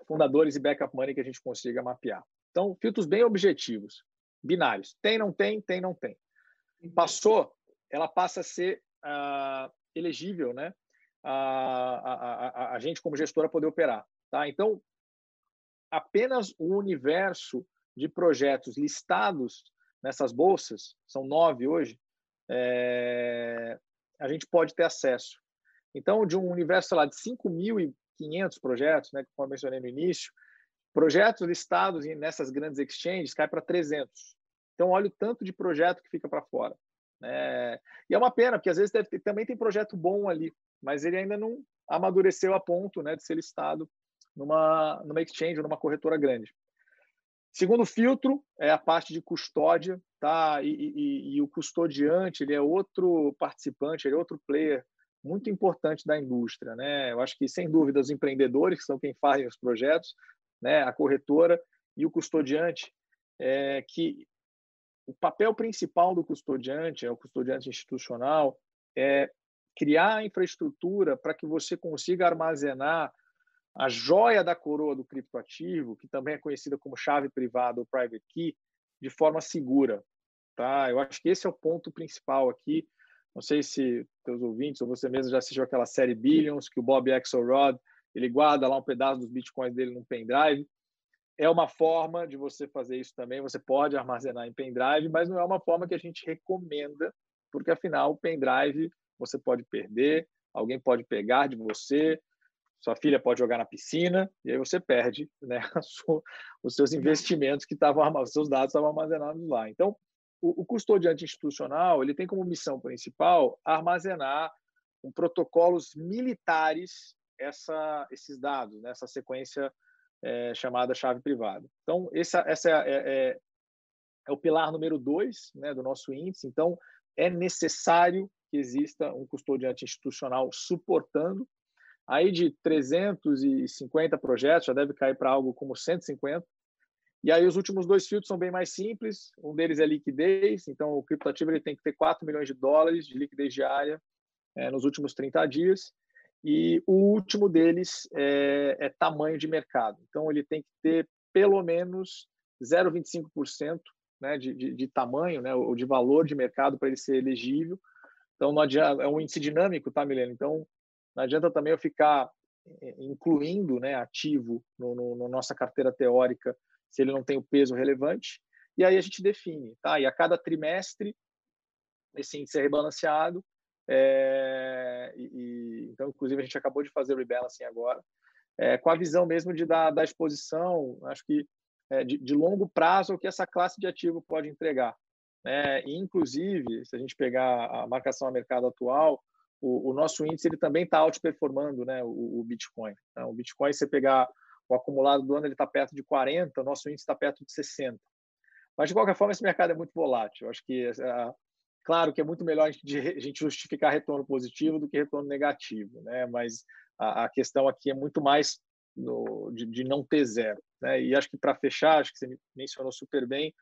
fundadores e backup money que a gente consiga mapear. Então, filtros bem objetivos, binários. Tem, não tem, tem, não tem. Passou, ela passa a ser uh, elegível, né? A, a, a, a, gente, como gestora, poder operar. Tá? Então, apenas o universo de projetos listados nessas bolsas, são nove hoje, é, a gente pode ter acesso. Então, de um universo lá de 5.500 projetos, né, como eu mencionei no início, projetos listados nessas grandes exchanges cai para 300. Então, olha o tanto de projeto que fica para fora. É, e é uma pena, porque às vezes ter, também tem projeto bom ali, mas ele ainda não amadureceu a ponto né, de ser listado numa, numa exchange, numa corretora grande. Segundo filtro é a parte de custódia, tá? E, e, e, o custodiante ele é outro participante, ele é outro player muito importante da indústria. Né? Eu acho que, sem dúvida, os empreendedores, que são quem fazem os projetos, né? a corretora e o custodiante, é, que o papel principal do custodiante, é o custodiante institucional, é criar a infraestrutura para que você consiga armazenar a joia da coroa do criptoativo, que também é conhecida como chave privada ou private key, de forma segura. Tá? Eu acho que esse é o ponto principal aqui. Não sei se teus ouvintes ou você mesmo já assistiu aquela série Billions, que o Bob Axelrod ele guarda lá um pedaço dos bitcoins dele num pendrive. É uma forma de você fazer isso também. Você pode armazenar em pendrive, mas não é uma forma que a gente recomenda, porque afinal o pendrive você pode perder, alguém pode pegar de você, sua filha pode jogar na piscina e aí você perde né, (laughs) sua, os seus investimentos que estavam, os seus dados estavam armazenados lá. Então, o, o custodiante institucional ele tem como missão principal armazenar com protocolos militares essa, esses dados, né, sequência é, chamada chave privada. Então, essa, essa é, é, é o pilar número dois né, do nosso índice. Então, é necessário que exista um custodiante institucional suportando. Aí de 350 projetos, já deve cair para algo como 150. E aí os últimos dois filtros são bem mais simples. Um deles é liquidez, então o criptoativo ele tem que ter 4 milhões de dólares de liquidez diária é, nos últimos 30 dias. E o último deles é, é tamanho de mercado. Então ele tem que ter pelo menos 0,25% né, de, de, de, tamanho, né, ou de valor de mercado para ele ser elegível. Então, não adianta, é um índice dinâmico, tá, Milena? Então, não adianta também eu ficar eh, incluindo né, ativo no, no, no, nossa carteira teórica se ele não tem o peso relevante. E aí a gente define, tá? E a cada trimestre esse índice é rebalanceado. É, e, então, inclusive, a gente acabou de fazer o rebalancing agora, é, com a visão mesmo de dar da exposição, acho que é, de, de longo prazo, o que essa classe de ativo pode entregar. Né? E, inclusive, se a gente pegar a marcação a mercado atual, o, o nosso índice ele também está outperformando né, o, o Bitcoin. Então, o Bitcoin, se você pegar o acumulado do ano, ele está perto de 40, o nosso índice está perto de 60. Mas, de qualquer forma, esse mercado é muito volátil. Eu acho que, é, claro que é muito melhor a gente justificar retorno positivo do que retorno negativo, né? mas a, a questão aqui é muito mais no, de, de, não ter zero. Né? E acho que, para fechar, acho que você mencionou super bem,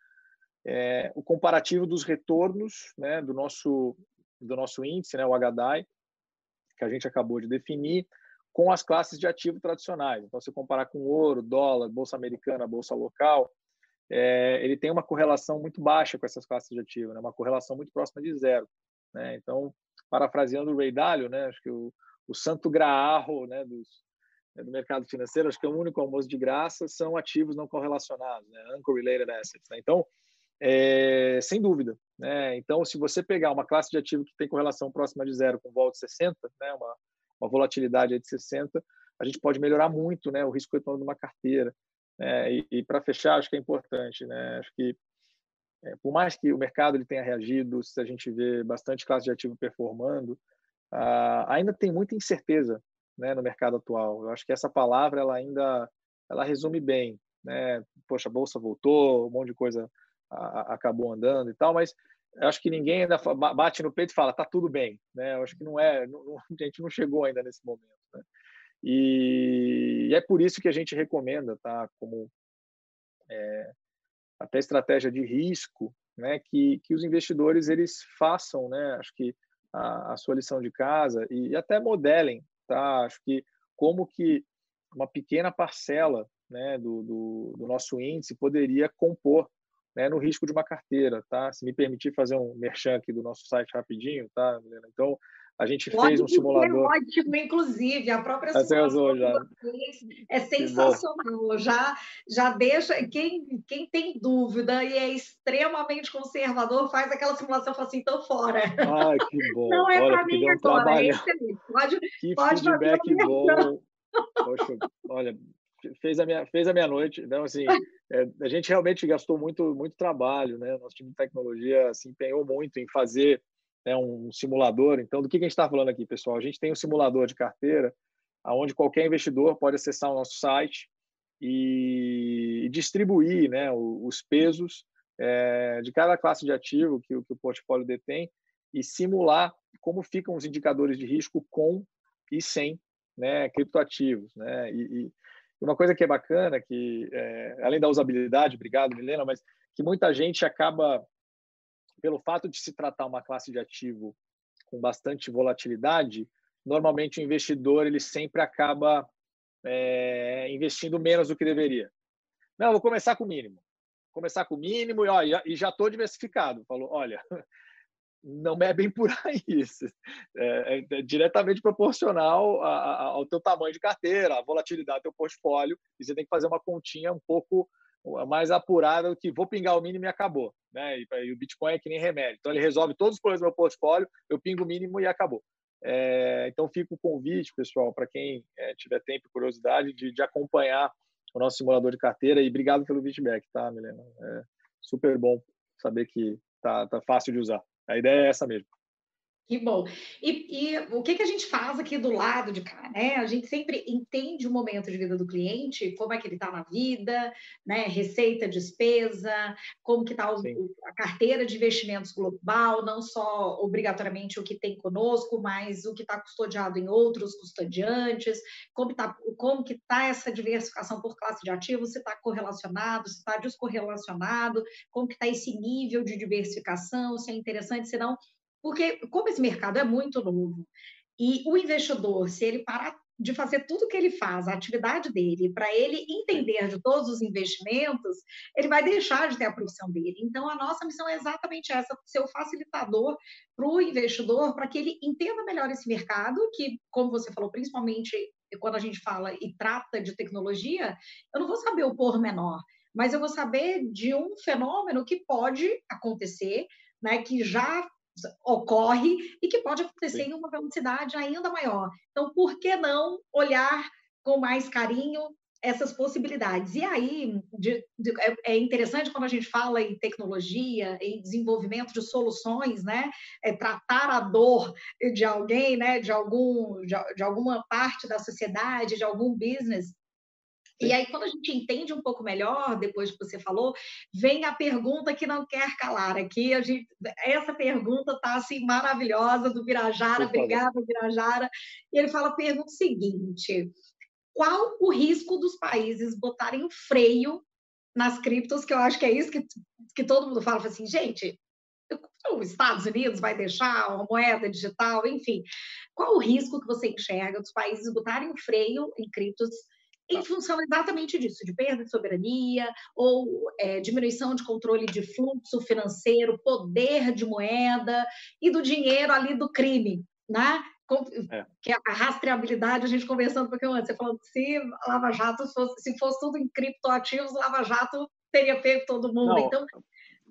é, o comparativo dos retornos né, do, nosso, do nosso índice, né, o HDI, que a gente acabou de definir, com as classes de ativo tradicionais. Então, se comparar com ouro, dólar, bolsa americana, bolsa local, é, ele tem uma correlação muito baixa com essas classes de ativo, né, uma correlação muito próxima de zero. Né? Então, parafraseando o Ray Dalio, né, acho que o, o santo graal né, dos, né, do mercado financeiro, acho que é o único almoço de graça, são ativos não correlacionados, né, uncorrelated assets. Né? Então, é, sem dúvida. Né? Então, se você pegar uma classe de ativo que tem correlação próxima de zero com volta de 60, né? uma, uma volatilidade de 60, a gente pode melhorar muito né? o risco retorno de uma carteira. Né? E, e para fechar, acho que é importante. Né? Acho que, é, por mais que o mercado ele tenha reagido, se a gente vê bastante classe de ativo performando, uh, ainda tem muita incerteza né, no mercado atual. Eu acho que essa palavra ela ainda ela resume bem. Né? Poxa, a bolsa voltou, um monte de coisa acabou andando e tal, mas acho que ninguém ainda bate no peito e fala tá tudo bem, né? Eu acho que não é, não, (laughs) a gente não chegou ainda nesse momento, né? E, e, é por isso que a gente recomenda, tá? Como é, até estratégia de risco, né? Que, que os investidores eles façam, né? Acho que a, a sua lição de casa e, e até modelem, tá? Acho que como que uma pequena parcela né, do, do, do, nosso índice poderia compor né, no risco de uma carteira, tá? Se me permitir fazer um merchan aqui do nosso site rapidinho, tá, Milena? Então, a gente Pode fez um simulador. ótimo, inclusive, a própria simulação já. é sensacional. Já, já deixa. Quem, quem tem dúvida e é extremamente conservador, faz aquela simulação e fala assim, estou fora. Ai, que bom. Não é para mim agora, é Pode, que pode feedback bom. Poxa, olha, fez a minha fez a minha noite então assim é, a gente realmente gastou muito muito trabalho né nosso time de tecnologia se empenhou muito em fazer né, um simulador então do que, que a gente está falando aqui pessoal a gente tem um simulador de carteira aonde qualquer investidor pode acessar o nosso site e distribuir né os pesos é, de cada classe de ativo que, que o portfólio detém e simular como ficam os indicadores de risco com e sem né, criptoativos. Né? E, e uma coisa que é bacana, que é, além da usabilidade, obrigado, Milena, mas que muita gente acaba, pelo fato de se tratar uma classe de ativo com bastante volatilidade, normalmente o investidor ele sempre acaba é, investindo menos do que deveria. Não, vou começar com o mínimo. Começar com o mínimo e, ó, e já estou diversificado. Falou, olha, não é bem por (laughs) aí. É, é, é diretamente proporcional a, a, ao teu tamanho de carteira, a volatilidade do teu portfólio, e você tem que fazer uma continha um pouco mais apurada do que vou pingar o mínimo e acabou. Né? E, e, o Bitcoin é que nem remédio. Então, ele resolve todos os problemas do meu portfólio, eu pingo o mínimo e acabou. É, então, fica o convite, pessoal, para quem é, tiver tempo e curiosidade, de, de, acompanhar o nosso simulador de carteira. E obrigado pelo feedback, tá, Milena? É super bom saber que tá, tá fácil de usar. A ideia é essa mesmo. Que bom. E, e, o que, que a gente faz aqui do lado de cá, né? A gente sempre entende o momento de vida do cliente, como é que ele está na vida, né? Receita, despesa, como que está a carteira de investimentos global, não só obrigatoriamente o que tem conosco, mas o que está custodiado em outros custodiantes, como, tá, como que está essa diversificação por classe de ativos, se está correlacionado, se está descorrelacionado, como que está esse nível de diversificação, se é interessante, se não porque, como esse mercado é muito novo, e o investidor, se ele parar de fazer tudo que ele faz, a atividade dele, para ele entender de todos os investimentos, ele vai deixar de ter a profissão dele. Então, a nossa missão é exatamente essa: ser o facilitador para o investidor, para que ele entenda melhor esse mercado, que, como você falou, principalmente quando a gente fala e trata de tecnologia, eu não vou saber o pormenor, mas eu vou saber de um fenômeno que pode acontecer, né, que já ocorre e que pode acontecer Sim. em uma velocidade ainda maior. Então, por que não olhar com mais carinho essas possibilidades? E aí, de, de, é, é interessante quando a gente fala em tecnologia, em desenvolvimento de soluções, né? É tratar a dor de alguém, né? De algum, de, de alguma parte da sociedade, de algum business e aí, quando a gente entende um pouco melhor, depois que você falou, vem a pergunta que não quer calar. Aqui, a gente, essa pergunta está assim, maravilhosa, do Birajara, obrigada, Birajara. E ele fala: pergunta o seguinte: qual o risco dos países botarem o freio nas criptos? Que eu acho que é isso que, que todo mundo fala, fala assim, gente. Os Estados Unidos vai deixar uma moeda digital, enfim. Qual o risco que você enxerga dos países botarem freio em criptos em tá. função exatamente disso, de perda de soberania ou é, diminuição de controle de fluxo financeiro, poder de moeda e do dinheiro ali do crime, né? É. Que a rastreabilidade, a gente conversando um pouquinho antes, você falando que se Lava Jato fosse, se fosse tudo em criptoativos, Lava Jato teria pego todo mundo. Não, então,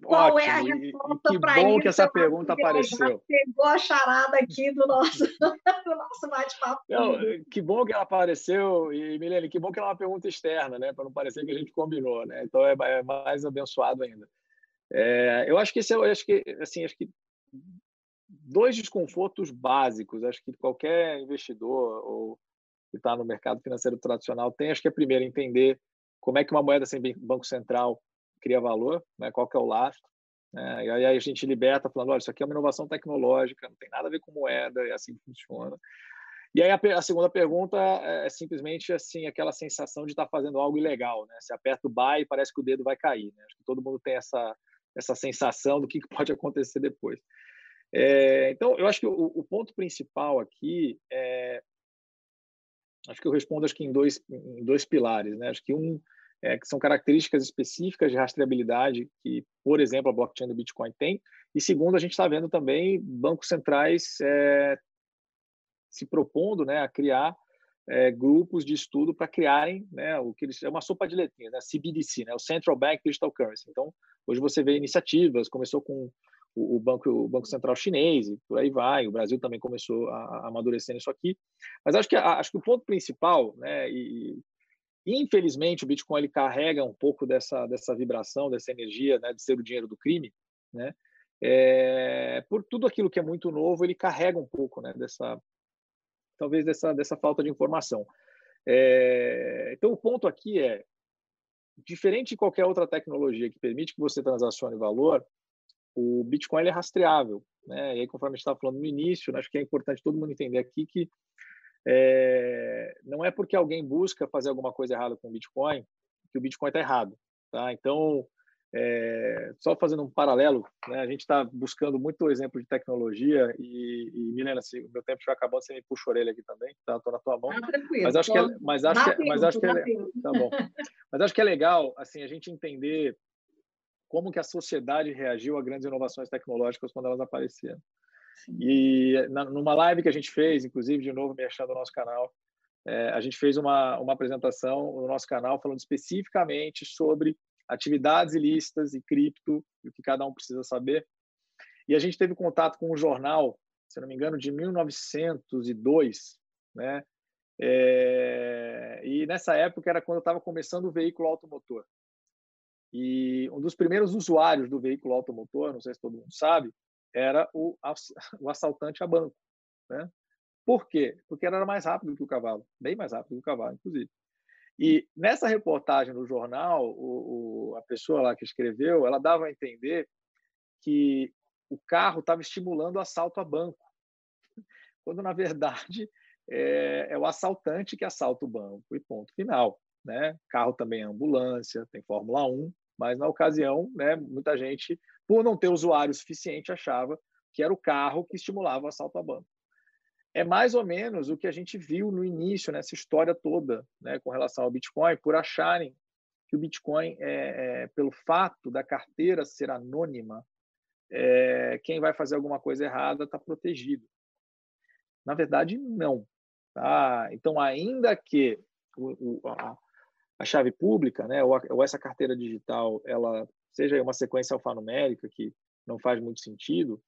qual Ótimo. é a resposta para isso? Que bom que essa pergunta apareceu. Pegou a charada aqui do nosso, (laughs) do nosso bate-papo. Que bom que ela apareceu, e Milene, que bom que ela é uma pergunta externa, né? Para não parecer que a gente combinou, né? Então é, é mais abençoado ainda. É, eu acho que esse é, acho que assim, acho que dois desconfortos básicos, acho que qualquer investidor ou que está no mercado financeiro tradicional tem, acho que é primeiro entender como é que uma moeda sem banco central cria valor, né? qual que é o lastro. Né? E aí a gente liberta falando, olha, isso aqui é uma inovação tecnológica, não tem nada a ver com moeda, é assim que funciona. E aí a, a segunda pergunta é, é simplesmente assim aquela sensação de estar fazendo algo ilegal, né? Você aperta o buy e parece que o dedo vai cair, né? Acho que todo mundo tem essa essa sensação do que pode acontecer depois. É, então, eu acho que o, o, ponto principal aqui é, acho que eu respondo acho que em dois em dois pilares, né? Acho que um é, que são características específicas de rastreabilidade que, por exemplo, a blockchain do Bitcoin tem. E segundo, a gente está vendo também bancos centrais é, se propondo né, a criar é, grupos de estudo para criarem né, o que eles é uma sopa de letrinhas, né, CBDC, né, o Central Bank Digital Currency. Então, hoje você vê iniciativas, começou com o, banco, o banco Central chinês, e por aí vai. O Brasil também começou a, a amadurecer nisso aqui. Mas acho que acho que o ponto principal, né, e Infelizmente, o Bitcoin ele carrega um pouco dessa, dessa vibração, dessa energia né, de ser o dinheiro do crime, né? É, por tudo aquilo que é muito novo, ele carrega um pouco né, dessa, talvez dessa, dessa falta de informação. É, então, o ponto aqui é, diferente de qualquer outra tecnologia que permite que você transacione valor, o Bitcoin é rastreável. né? E aí, conforme a gente estava falando no início, acho que é importante todo mundo entender aqui que é, não é porque alguém busca fazer alguma coisa errada com o Bitcoin que o Bitcoin está errado, tá? Então, é, só fazendo um paralelo, né, a gente está buscando muito exemplo de tecnologia e, e Milena, se o meu tempo já acabou, você me puxa a orelha aqui também, tá? Tô na tua mão. Ah, mas acho que é, mas acho que, é, mas acho que é, tá bom. Mas acho que é legal, assim, a gente entender como que a sociedade reagiu a grandes inovações tecnológicas quando elas apareceram. E na, numa live que a gente fez, inclusive de novo me achando no nosso canal, é, a gente fez uma uma apresentação no nosso canal falando especificamente sobre atividades ilícitas e cripto, e o que cada um precisa saber. E a gente teve contato com um jornal, se não me engano, de 1902, né? É, e nessa época era quando eu estava começando o veículo automotor. E um dos primeiros usuários do veículo automotor, não sei se todo mundo sabe, era o, (laughs) o assaltante a banco. Né? Por quê? Porque era mais rápido que o cavalo, bem mais rápido que o cavalo, inclusive. E nessa reportagem no jornal, o, o, a pessoa lá que escreveu, ela dava a entender que o carro estava estimulando o assalto a banco, (laughs) quando na verdade é, é, o assaltante que assalta o banco e ponto final. Né? Carro também é ambulância, tem Fórmula 1, mas na ocasião, né, muita gente, por não ter usuário suficiente, achava que era o carro que estimulava o assalto a banco é mais ou menos o que a gente viu no início, nessa história toda, né, com relação ao Bitcoin, por acharem que o Bitcoin, é, é pelo fato da carteira ser anônima, é, quem vai fazer alguma coisa errada está protegido. Na verdade, não. Tá? Então, ainda que o, o, a, a, chave pública, né, ou, a, ou, essa carteira digital, ela seja uma sequência alfanumérica que não faz muito sentido,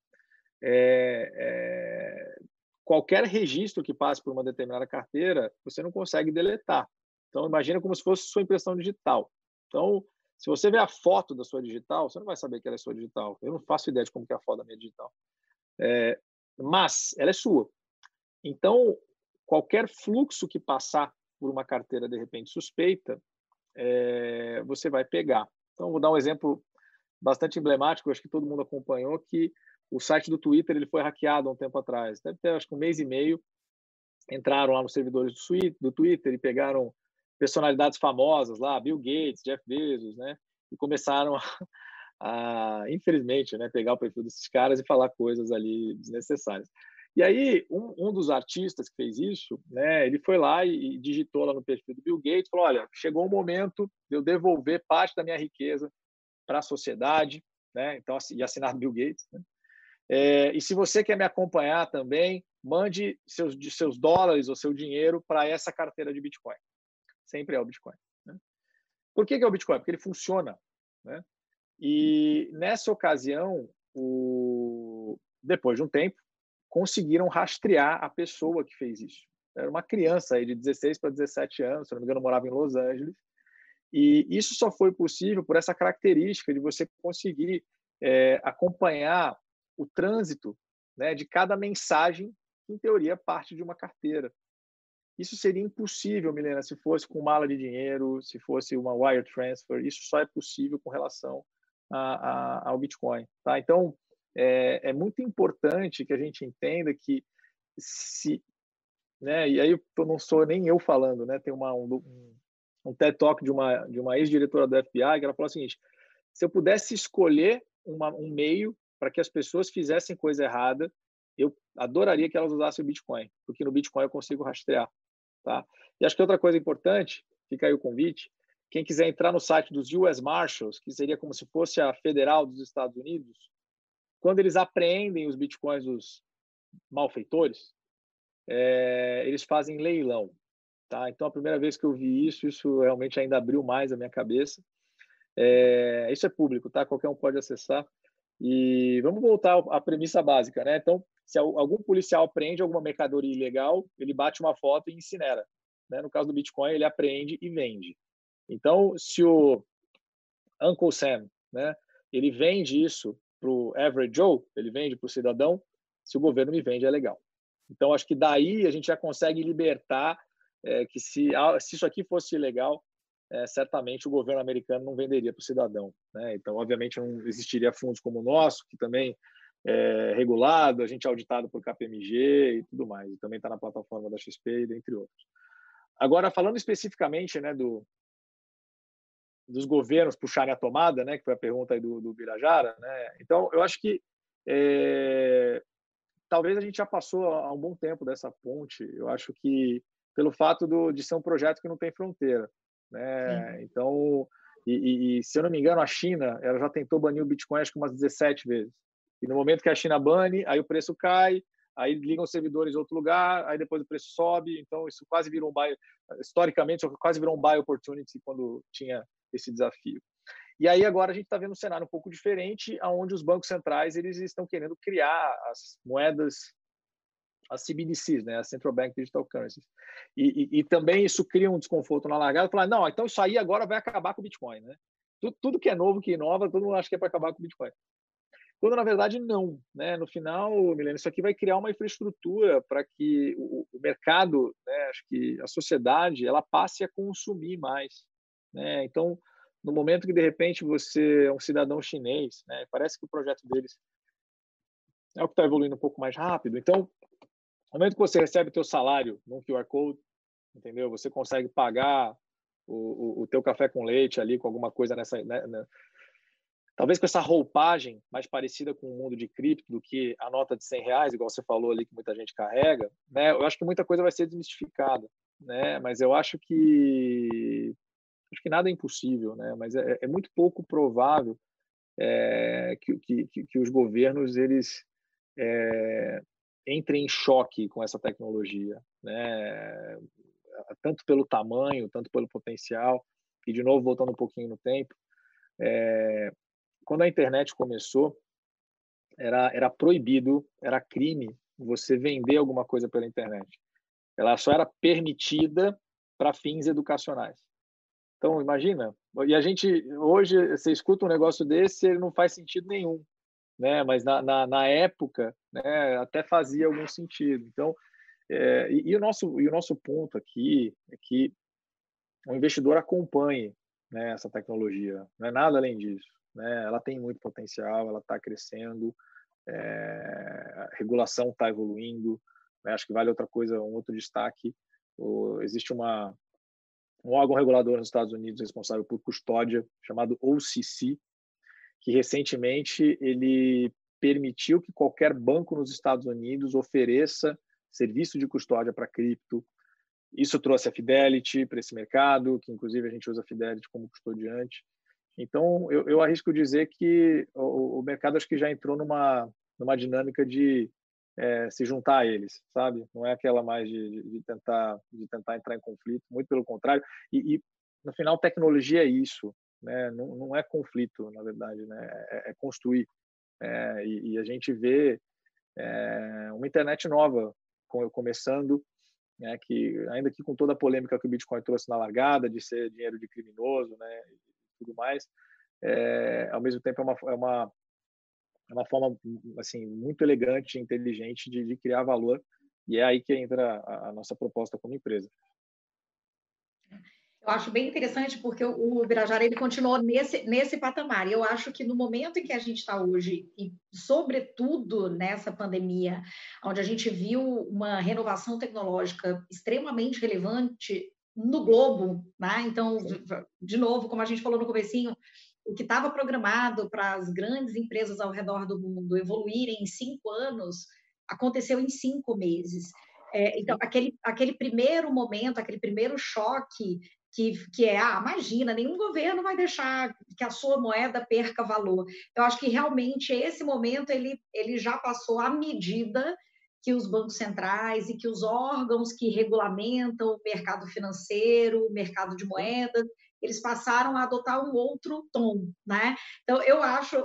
é, é qualquer registro que passe por uma determinada carteira, você não consegue deletar. Então, imagina como se fosse sua impressão digital. Então, se você vê a foto da sua digital, você não vai saber que ela é sua digital. Eu não faço ideia de como é a foto da minha digital. É, mas ela é sua. Então, qualquer fluxo que passar por uma carteira de repente suspeita, é, você vai pegar. Então, vou dar um exemplo bastante emblemático, acho que todo mundo acompanhou, que o site do Twitter ele foi hackeado há um tempo atrás, deve ter acho que um mês e meio. Entraram lá nos servidores do Twitter e pegaram personalidades famosas lá, Bill Gates, Jeff Bezos, né? E começaram a, a infelizmente, né, pegar o perfil desses caras e falar coisas ali desnecessárias. E aí, um, um, dos artistas que fez isso, né, ele foi lá e, digitou lá no perfil do Bill Gates, falou, olha, chegou o momento de eu devolver parte da minha riqueza para a sociedade, né, então, e assinar Bill Gates, né, é, e se você quer me acompanhar também, mande seus, seus dólares ou seu dinheiro para essa carteira de Bitcoin. Sempre é o Bitcoin. Né? Por que, que, é o Bitcoin? Porque ele funciona. Né? E nessa ocasião, o... depois de um tempo, conseguiram rastrear a pessoa que fez isso. Era uma criança aí de 16 para 17 anos, se não me engano, morava em Los Angeles. E isso só foi possível por essa característica de você conseguir é, acompanhar o trânsito né, de cada mensagem que, em teoria, parte de uma carteira. Isso seria impossível, Milena, se fosse com mala de dinheiro, se fosse uma wire transfer. Isso só é possível com relação a, a, ao Bitcoin. Tá? Então, é, é, muito importante que a gente entenda que se, né, e aí eu não sou nem eu falando, né, tem uma, um, um TED Talk de uma, de uma ex-diretora do FBI que ela falou o seguinte, se eu pudesse escolher uma, um meio para que as pessoas fizessem coisa errada, eu adoraria que elas usassem o Bitcoin, porque no Bitcoin eu consigo rastrear. Tá? E acho que outra coisa importante, fica aí o convite, quem quiser entrar no site dos US Marshals, que seria como se fosse a federal dos Estados Unidos, quando eles apreendem os bitcoins dos malfeitores, é, eles fazem leilão. Tá? Então, a primeira vez que eu vi isso, isso realmente ainda abriu mais a minha cabeça. É, isso é público, tá? Qualquer um pode acessar. E vamos voltar à premissa básica, né? Então, se algum policial apreende alguma mercadoria ilegal, ele bate uma foto e incinera. Né? No caso do Bitcoin, ele apreende e vende. Então, se o Uncle Sam, né, ele vende isso para o average Joe, ele vende para o cidadão, se o governo me vende, é legal. Então, acho que daí a gente já consegue libertar é, que se, se isso aqui fosse ilegal, é, certamente o governo americano não venderia para o cidadão. Né? Então, obviamente, não existiria fundos como o nosso, que também é, regulado, a gente é auditado por KPMG e tudo mais. E também está na plataforma da XP, dentre outros. Agora, falando especificamente né, do, dos governos puxarem a tomada, né, que foi a pergunta aí do, do Birajara, né? Então, eu acho que é, talvez a gente já passou há um bom tempo dessa ponte. Eu acho que pelo fato do, de ser um projeto que não tem fronteira, né? Sim. Então, e, e, se eu não me engano, a China ela já tentou banir o Bitcoin acho que umas 17 vezes. E no momento que a China bane, aí o preço cai, aí ligam os servidores em outro lugar, aí depois o preço sobe. Então, isso quase virou um buy, historicamente, quase virou um buy opportunity quando tinha esse desafio. E aí agora a gente está vendo um cenário um pouco diferente, onde os bancos centrais eles estão querendo criar as moedas, as CBDCs, né, as Central Bank Digital Currencies. E, e, e também isso cria um desconforto na largada, falar, não, então isso aí agora vai acabar com o Bitcoin, né? Tudo, tudo que é novo, que inova, todo mundo acha que é para acabar com o Bitcoin quando na verdade não. Né? No final, Milena, isso aqui vai criar uma infraestrutura para que o, o mercado, né, acho que a sociedade, ela passe a consumir mais. Né? Então, no momento que de repente você é um cidadão chinês, né, parece que o projeto deles é o que está evoluindo um pouco mais rápido. Então, no momento que você recebe teu salário num QR Code, entendeu? Você consegue pagar o, o, o teu café com leite ali com alguma coisa nessa, né, né talvez com essa roupagem mais parecida com o mundo de cripto do que a nota de 100 reais, igual você falou ali que muita gente carrega, né? Eu acho que muita coisa vai ser desmistificada, né? Mas eu acho que acho que nada é impossível, né? Mas é, é muito pouco provável é, que, que, que, os governos eles é, entrem em choque com essa tecnologia, né? Tanto pelo tamanho, tanto pelo potencial. E de novo voltando um pouquinho no tempo, é, quando a internet começou, era, era proibido, era crime você vender alguma coisa pela internet. Ela só era permitida para fins educacionais. Então, imagina, e a gente, hoje, você escuta um negócio desse, ele não faz sentido nenhum, né? Mas na, na, na época, né, até fazia algum sentido. Então, é, e, e, o nosso, e o nosso ponto aqui é que o investidor acompanhe né, essa tecnologia, não é nada além disso né? Ela tem muito potencial, ela está crescendo, é, a regulação está evoluindo. Né? Acho que vale outra coisa, um outro destaque. O, existe uma um órgão regulador nos Estados Unidos responsável por custódia chamado OCC, que recentemente ele permitiu que qualquer banco nos Estados Unidos ofereça serviço de custódia para cripto. Isso trouxe a Fidelity para esse mercado, que inclusive a gente usa a Fidelity como custodiante. Então, eu, eu arrisco dizer que o, o, mercado acho que já entrou numa, numa dinâmica de é, se juntar a eles, sabe? Não é aquela mais de, de, tentar, de tentar entrar em conflito, muito pelo contrário. E, e no final, tecnologia é isso, né? Não, não é conflito, na verdade, né? É, é construir. É, e, e, a gente vê é, uma internet nova começando, né? Que ainda que com toda a polêmica que o Bitcoin trouxe na largada de ser dinheiro de criminoso, né? tudo mais, é, ao mesmo tempo é uma, é uma, é uma forma assim muito elegante e inteligente de, de criar valor e é aí que entra a, a nossa proposta como empresa. Eu acho bem interessante porque o Birajara ele continuou nesse, nesse patamar. E eu acho que no momento em que a gente está hoje, e sobretudo nessa pandemia, onde a gente viu uma renovação tecnológica extremamente relevante no globo, né? Então, de novo, como a gente falou no comecinho, o que estava programado para as grandes empresas ao redor do mundo evoluírem em cinco anos aconteceu em cinco meses. É, então, aquele, aquele primeiro momento, aquele primeiro choque que, que é, ah, imagina, nenhum governo vai deixar que a sua moeda perca valor. Eu acho que realmente esse momento ele, ele já passou à medida que os bancos centrais e que os órgãos que regulamentam o mercado financeiro, o mercado de moedas, eles passaram a adotar um outro tom, né? Então, eu acho,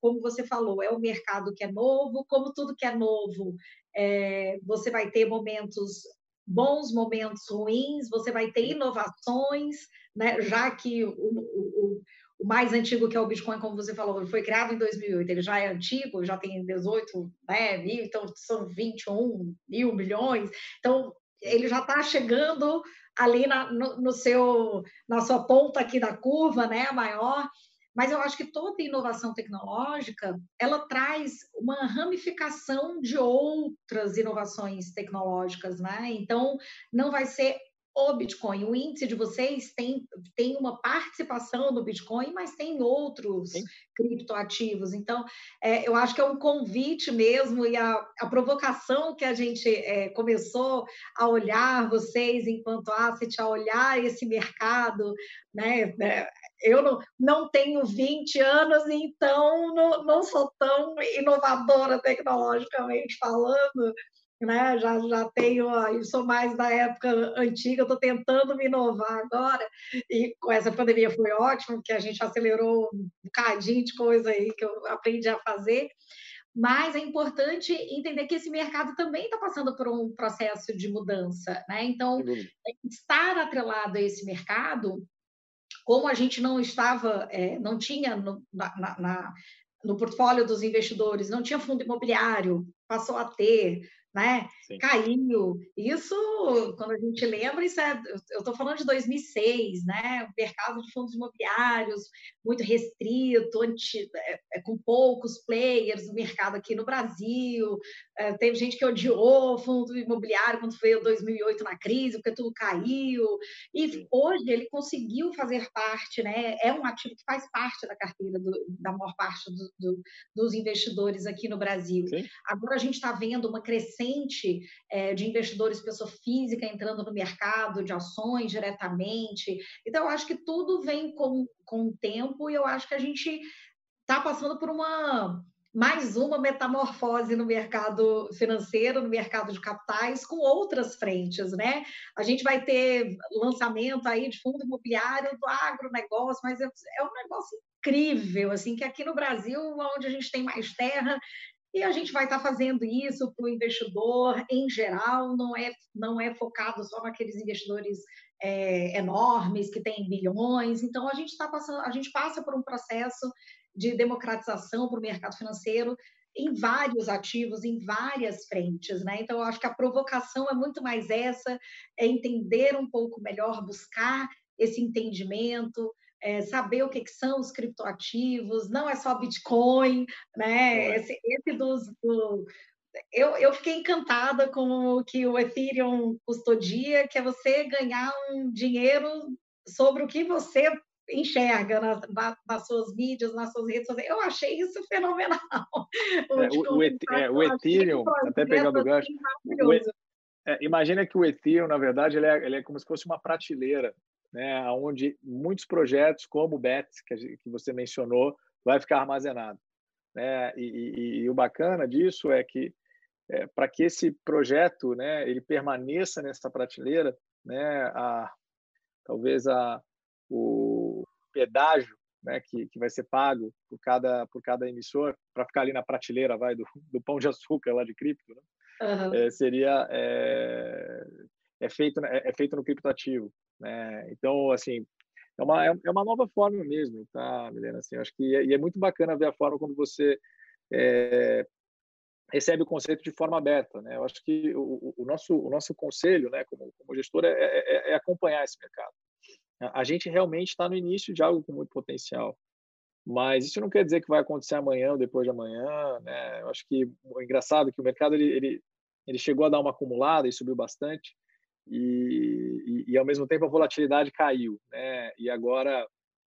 como você falou, é um mercado que é novo, como tudo que é novo, é, você vai ter momentos bons, momentos ruins, você vai ter inovações, né? Já que o, o, o mais antigo que é o Bitcoin, como você falou, foi criado em 2008, ele já é antigo, já tem 18 né, mil, então são 21 mil milhões, então ele já está chegando ali na, no, no, seu, na sua ponta aqui da curva, né, maior, mas eu acho que toda inovação tecnológica ela traz uma ramificação de outras inovações tecnológicas, né? Então não vai ser o Bitcoin. O índice de vocês tem, tem uma participação do Bitcoin, mas tem outros Sim. criptoativos. Então, é, eu acho que é um convite mesmo e a, a provocação que a gente é, começou a olhar vocês enquanto asset, a olhar esse mercado, né? É, eu não, não tenho 20 anos, então não, não sou tão inovadora tecnologicamente falando, né? Já, já tenho, eu sou mais da época antiga, estou tentando me inovar agora, e com essa pandemia foi ótimo, porque a gente acelerou um bocadinho de coisa aí que eu aprendi a fazer, mas é importante entender que esse mercado também está passando por um processo de mudança, né? Então, estar atrelado a esse mercado, como a gente não estava, é, não tinha no, na, na, no portfólio dos investidores, não tinha fundo imobiliário, passou a ter, né? Sim. Caiu. Isso, quando a gente lembra, isso é, eu estou falando de 2006, né? O mercado de fundos imobiliários muito restrito, anti, é, é, com poucos players no mercado aqui no Brasil. É, teve gente que odiou o fundo imobiliário quando foi 2008 na crise, porque tudo caiu. E Sim. hoje ele conseguiu fazer parte, né? É um ativo que faz parte da carteira do, da maior parte do, do, dos investidores aqui no Brasil. Sim. Agora a gente está vendo uma crescente é, de investidores pessoa física entrando no mercado de ações diretamente. Então, eu acho que tudo vem com, com o tempo e eu acho que a gente está passando por uma mais uma metamorfose no mercado financeiro, no mercado de capitais, com outras frentes, né? A gente vai ter lançamento aí de fundo imobiliário do agronegócio, mas é, é um negócio incrível, assim, que aqui no Brasil, onde a gente tem mais terra, e a gente vai estar fazendo isso para o investidor em geral, não é, não é focado só naqueles investidores é, enormes que têm bilhões. Então a gente está passando, a gente passa por um processo de democratização para o mercado financeiro em vários ativos, em várias frentes, né? Então eu acho que a provocação é muito mais essa, é entender um pouco melhor, buscar esse entendimento, é, saber o que, que, são os criptoativos, não é só Bitcoin, né? Esse, esse dos, do, eu, eu fiquei encantada com o que o Ethereum custodia, que é você ganhar um dinheiro sobre o que você enxerga nas, nas, suas mídias, nas suas redes sociais. Eu achei isso fenomenal. É, (laughs) o, o, é, o Ethereum, até pegando o gancho, é, imagina que o Ethereum, na verdade, ele é, ele é como se fosse uma prateleira né, onde muitos projetos, como o BETS, que, que você mencionou, vai ficar armazenado. Né? E, e, e o bacana disso é que, é, para que esse projeto né, ele permaneça nessa prateleira, né, a, talvez a, o pedágio né, que, que vai ser pago por cada, por cada emissor, para ficar ali na prateleira vai do, do pão de açúcar lá de cripto, né? uhum. é, seria é, é feito é, é feito no criptativo. Né? Então, assim, é uma, é, é uma nova forma mesmo, tá, Milena? Assim, acho que é, e é muito bacana ver a forma como você é, recebe o conceito de forma aberta, né? Eu acho que o, o nosso o nosso conselho, né, como, como gestor, é, é, é acompanhar esse mercado. A gente realmente está no início de algo com muito potencial, mas isso não quer dizer que vai acontecer amanhã ou depois de amanhã, né? Eu acho que o engraçado é que o mercado ele, ele ele chegou a dar uma acumulada e subiu bastante, e, e, e, ao mesmo tempo a volatilidade caiu, né? E agora,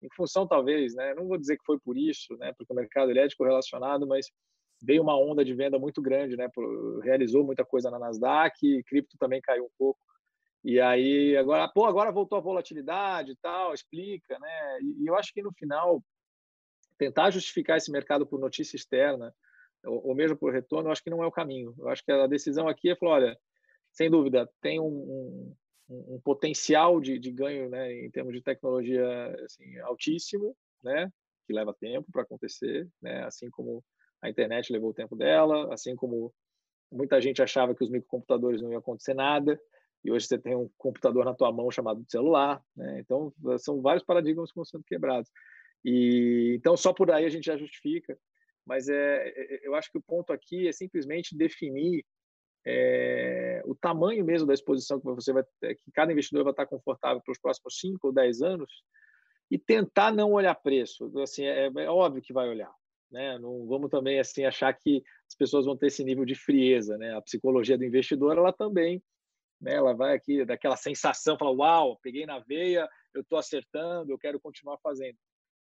em função talvez, né? Não vou dizer que foi por isso, né? Porque o mercado ele é correlacionado, mas veio uma onda de venda muito grande, né? Realizou muita coisa na Nasdaq, cripto também caiu um pouco. E aí agora, pô, agora voltou a volatilidade e tal, explica, né? E, e eu acho que no final tentar justificar esse mercado por notícia externa ou, ou mesmo por retorno, eu acho que não é o caminho. Eu acho que a decisão aqui é falar, olha, sem dúvida, tem um, um, um potencial de, de, ganho né, em termos de tecnologia assim, altíssimo, né, que leva tempo para acontecer, né, assim como a internet levou o tempo dela, assim como muita gente achava que os microcomputadores não iam acontecer nada, e hoje você tem um computador na tua mão chamado celular, né? então são vários paradigmas que estão sendo quebrados. E então só por aí a gente já justifica, mas é, é eu acho que o ponto aqui é simplesmente definir é, o tamanho mesmo da exposição que você vai que cada investidor vai estar confortável para os próximos 5 ou 10 anos e tentar não olhar preço. Assim, é, é óbvio que vai olhar. Né? Não vamos também assim achar que as pessoas vão ter esse nível de frieza, né? A psicologia do investidor ela também, né? Ela vai aqui daquela sensação, fala, uau, peguei na veia, eu estou acertando, eu quero continuar fazendo.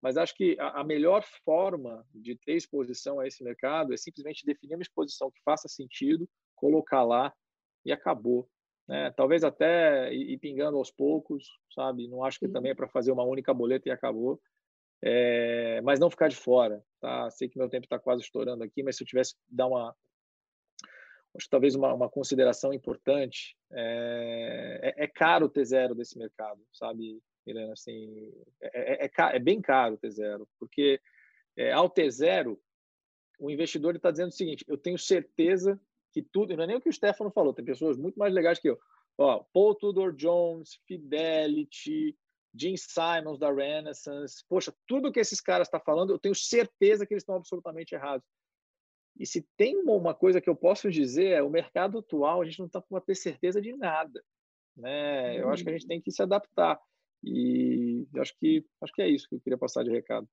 Mas acho que a, melhor forma de ter exposição a esse mercado é simplesmente definir uma exposição que faça sentido, colocar lá e acabou. Né? Talvez até ir pingando aos poucos, sabe? Não acho que também é para fazer uma única boleta e acabou. É, mas não ficar de fora, tá? Sei que meu tempo está quase estourando aqui, mas se eu tivesse dar uma, acho que talvez uma, uma consideração importante, é, é, é caro ter zero desse mercado, sabe? Helena, assim, é, é, é, é bem caro ter zero, porque é, ao ter zero, o investidor está dizendo o seguinte: eu tenho certeza que tudo, não é nem o que o Stefano falou, tem pessoas muito mais legais que eu. Ó, Paul Tudor Jones, Fidelity, Jim Simons da Renaissance, poxa, tudo que esses caras estão tá falando, eu tenho certeza que eles estão absolutamente errados. E se tem uma coisa que eu posso dizer, é o mercado atual, a gente não está com ter certeza de nada. Né? Eu acho que a gente tem que se adaptar. E acho que acho que é isso que eu queria passar de recado.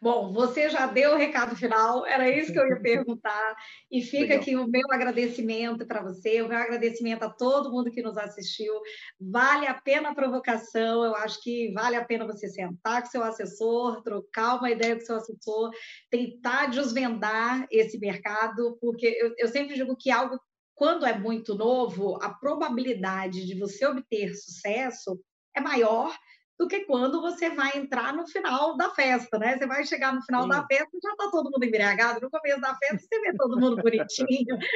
Bom, você já deu o recado final, era isso que eu ia perguntar. E fica Legal. aqui o meu agradecimento para você, o meu agradecimento a todo mundo que nos assistiu. Vale a pena a provocação, eu acho que vale a pena você sentar com seu assessor, trocar uma ideia com seu assessor, tentar desvendar esse mercado, porque eu, eu sempre digo que algo, quando é muito novo, a probabilidade de você obter sucesso é maior do que quando você vai entrar no final da festa, né? Você vai chegar no final Sim. da festa e já está todo mundo embriagado. No começo da festa você vê todo mundo bonitinho. (laughs)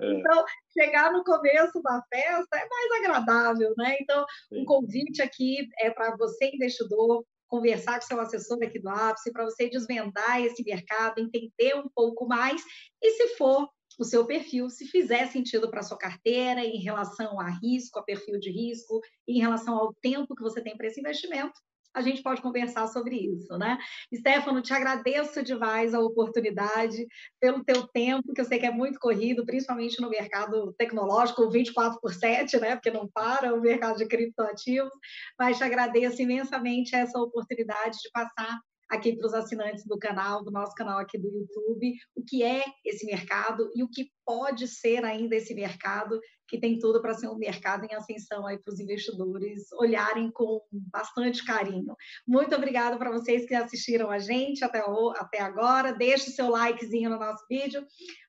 É. então, chegar no começo da festa é mais agradável, né? Então, Sim. um convite aqui é para você, investidor, conversar com seu assessor aqui do ápice, para você desvendar esse mercado, entender um pouco mais. E se for o seu perfil, se fizer sentido para sua carteira em relação a risco, a perfil de risco, em relação ao tempo que você tem para esse investimento, a gente pode conversar sobre isso, né? Stefano, te agradeço demais a oportunidade, pelo teu tempo, que eu sei que é muito corrido, principalmente no mercado tecnológico, 24 por 7, né? Porque não para o mercado de criptoativos, mas te agradeço imensamente essa oportunidade de passar aqui para os assinantes do canal, do nosso canal aqui do YouTube, o que é esse mercado e o que pode ser ainda esse mercado, que tem tudo para ser um mercado em ascensão aí para os investidores olharem com bastante carinho. Muito obrigada para vocês que assistiram a gente até, até agora. Deixe seu likezinho no nosso vídeo,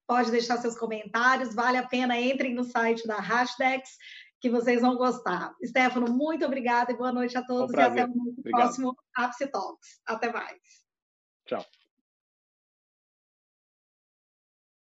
pode deixar seus comentários, vale a pena, entrem no site da Hashdex, que vocês vão gostar. Stefano, muito obrigada e boa noite a todos. Um e até o próximo Apse Talks. Até mais. Tchau.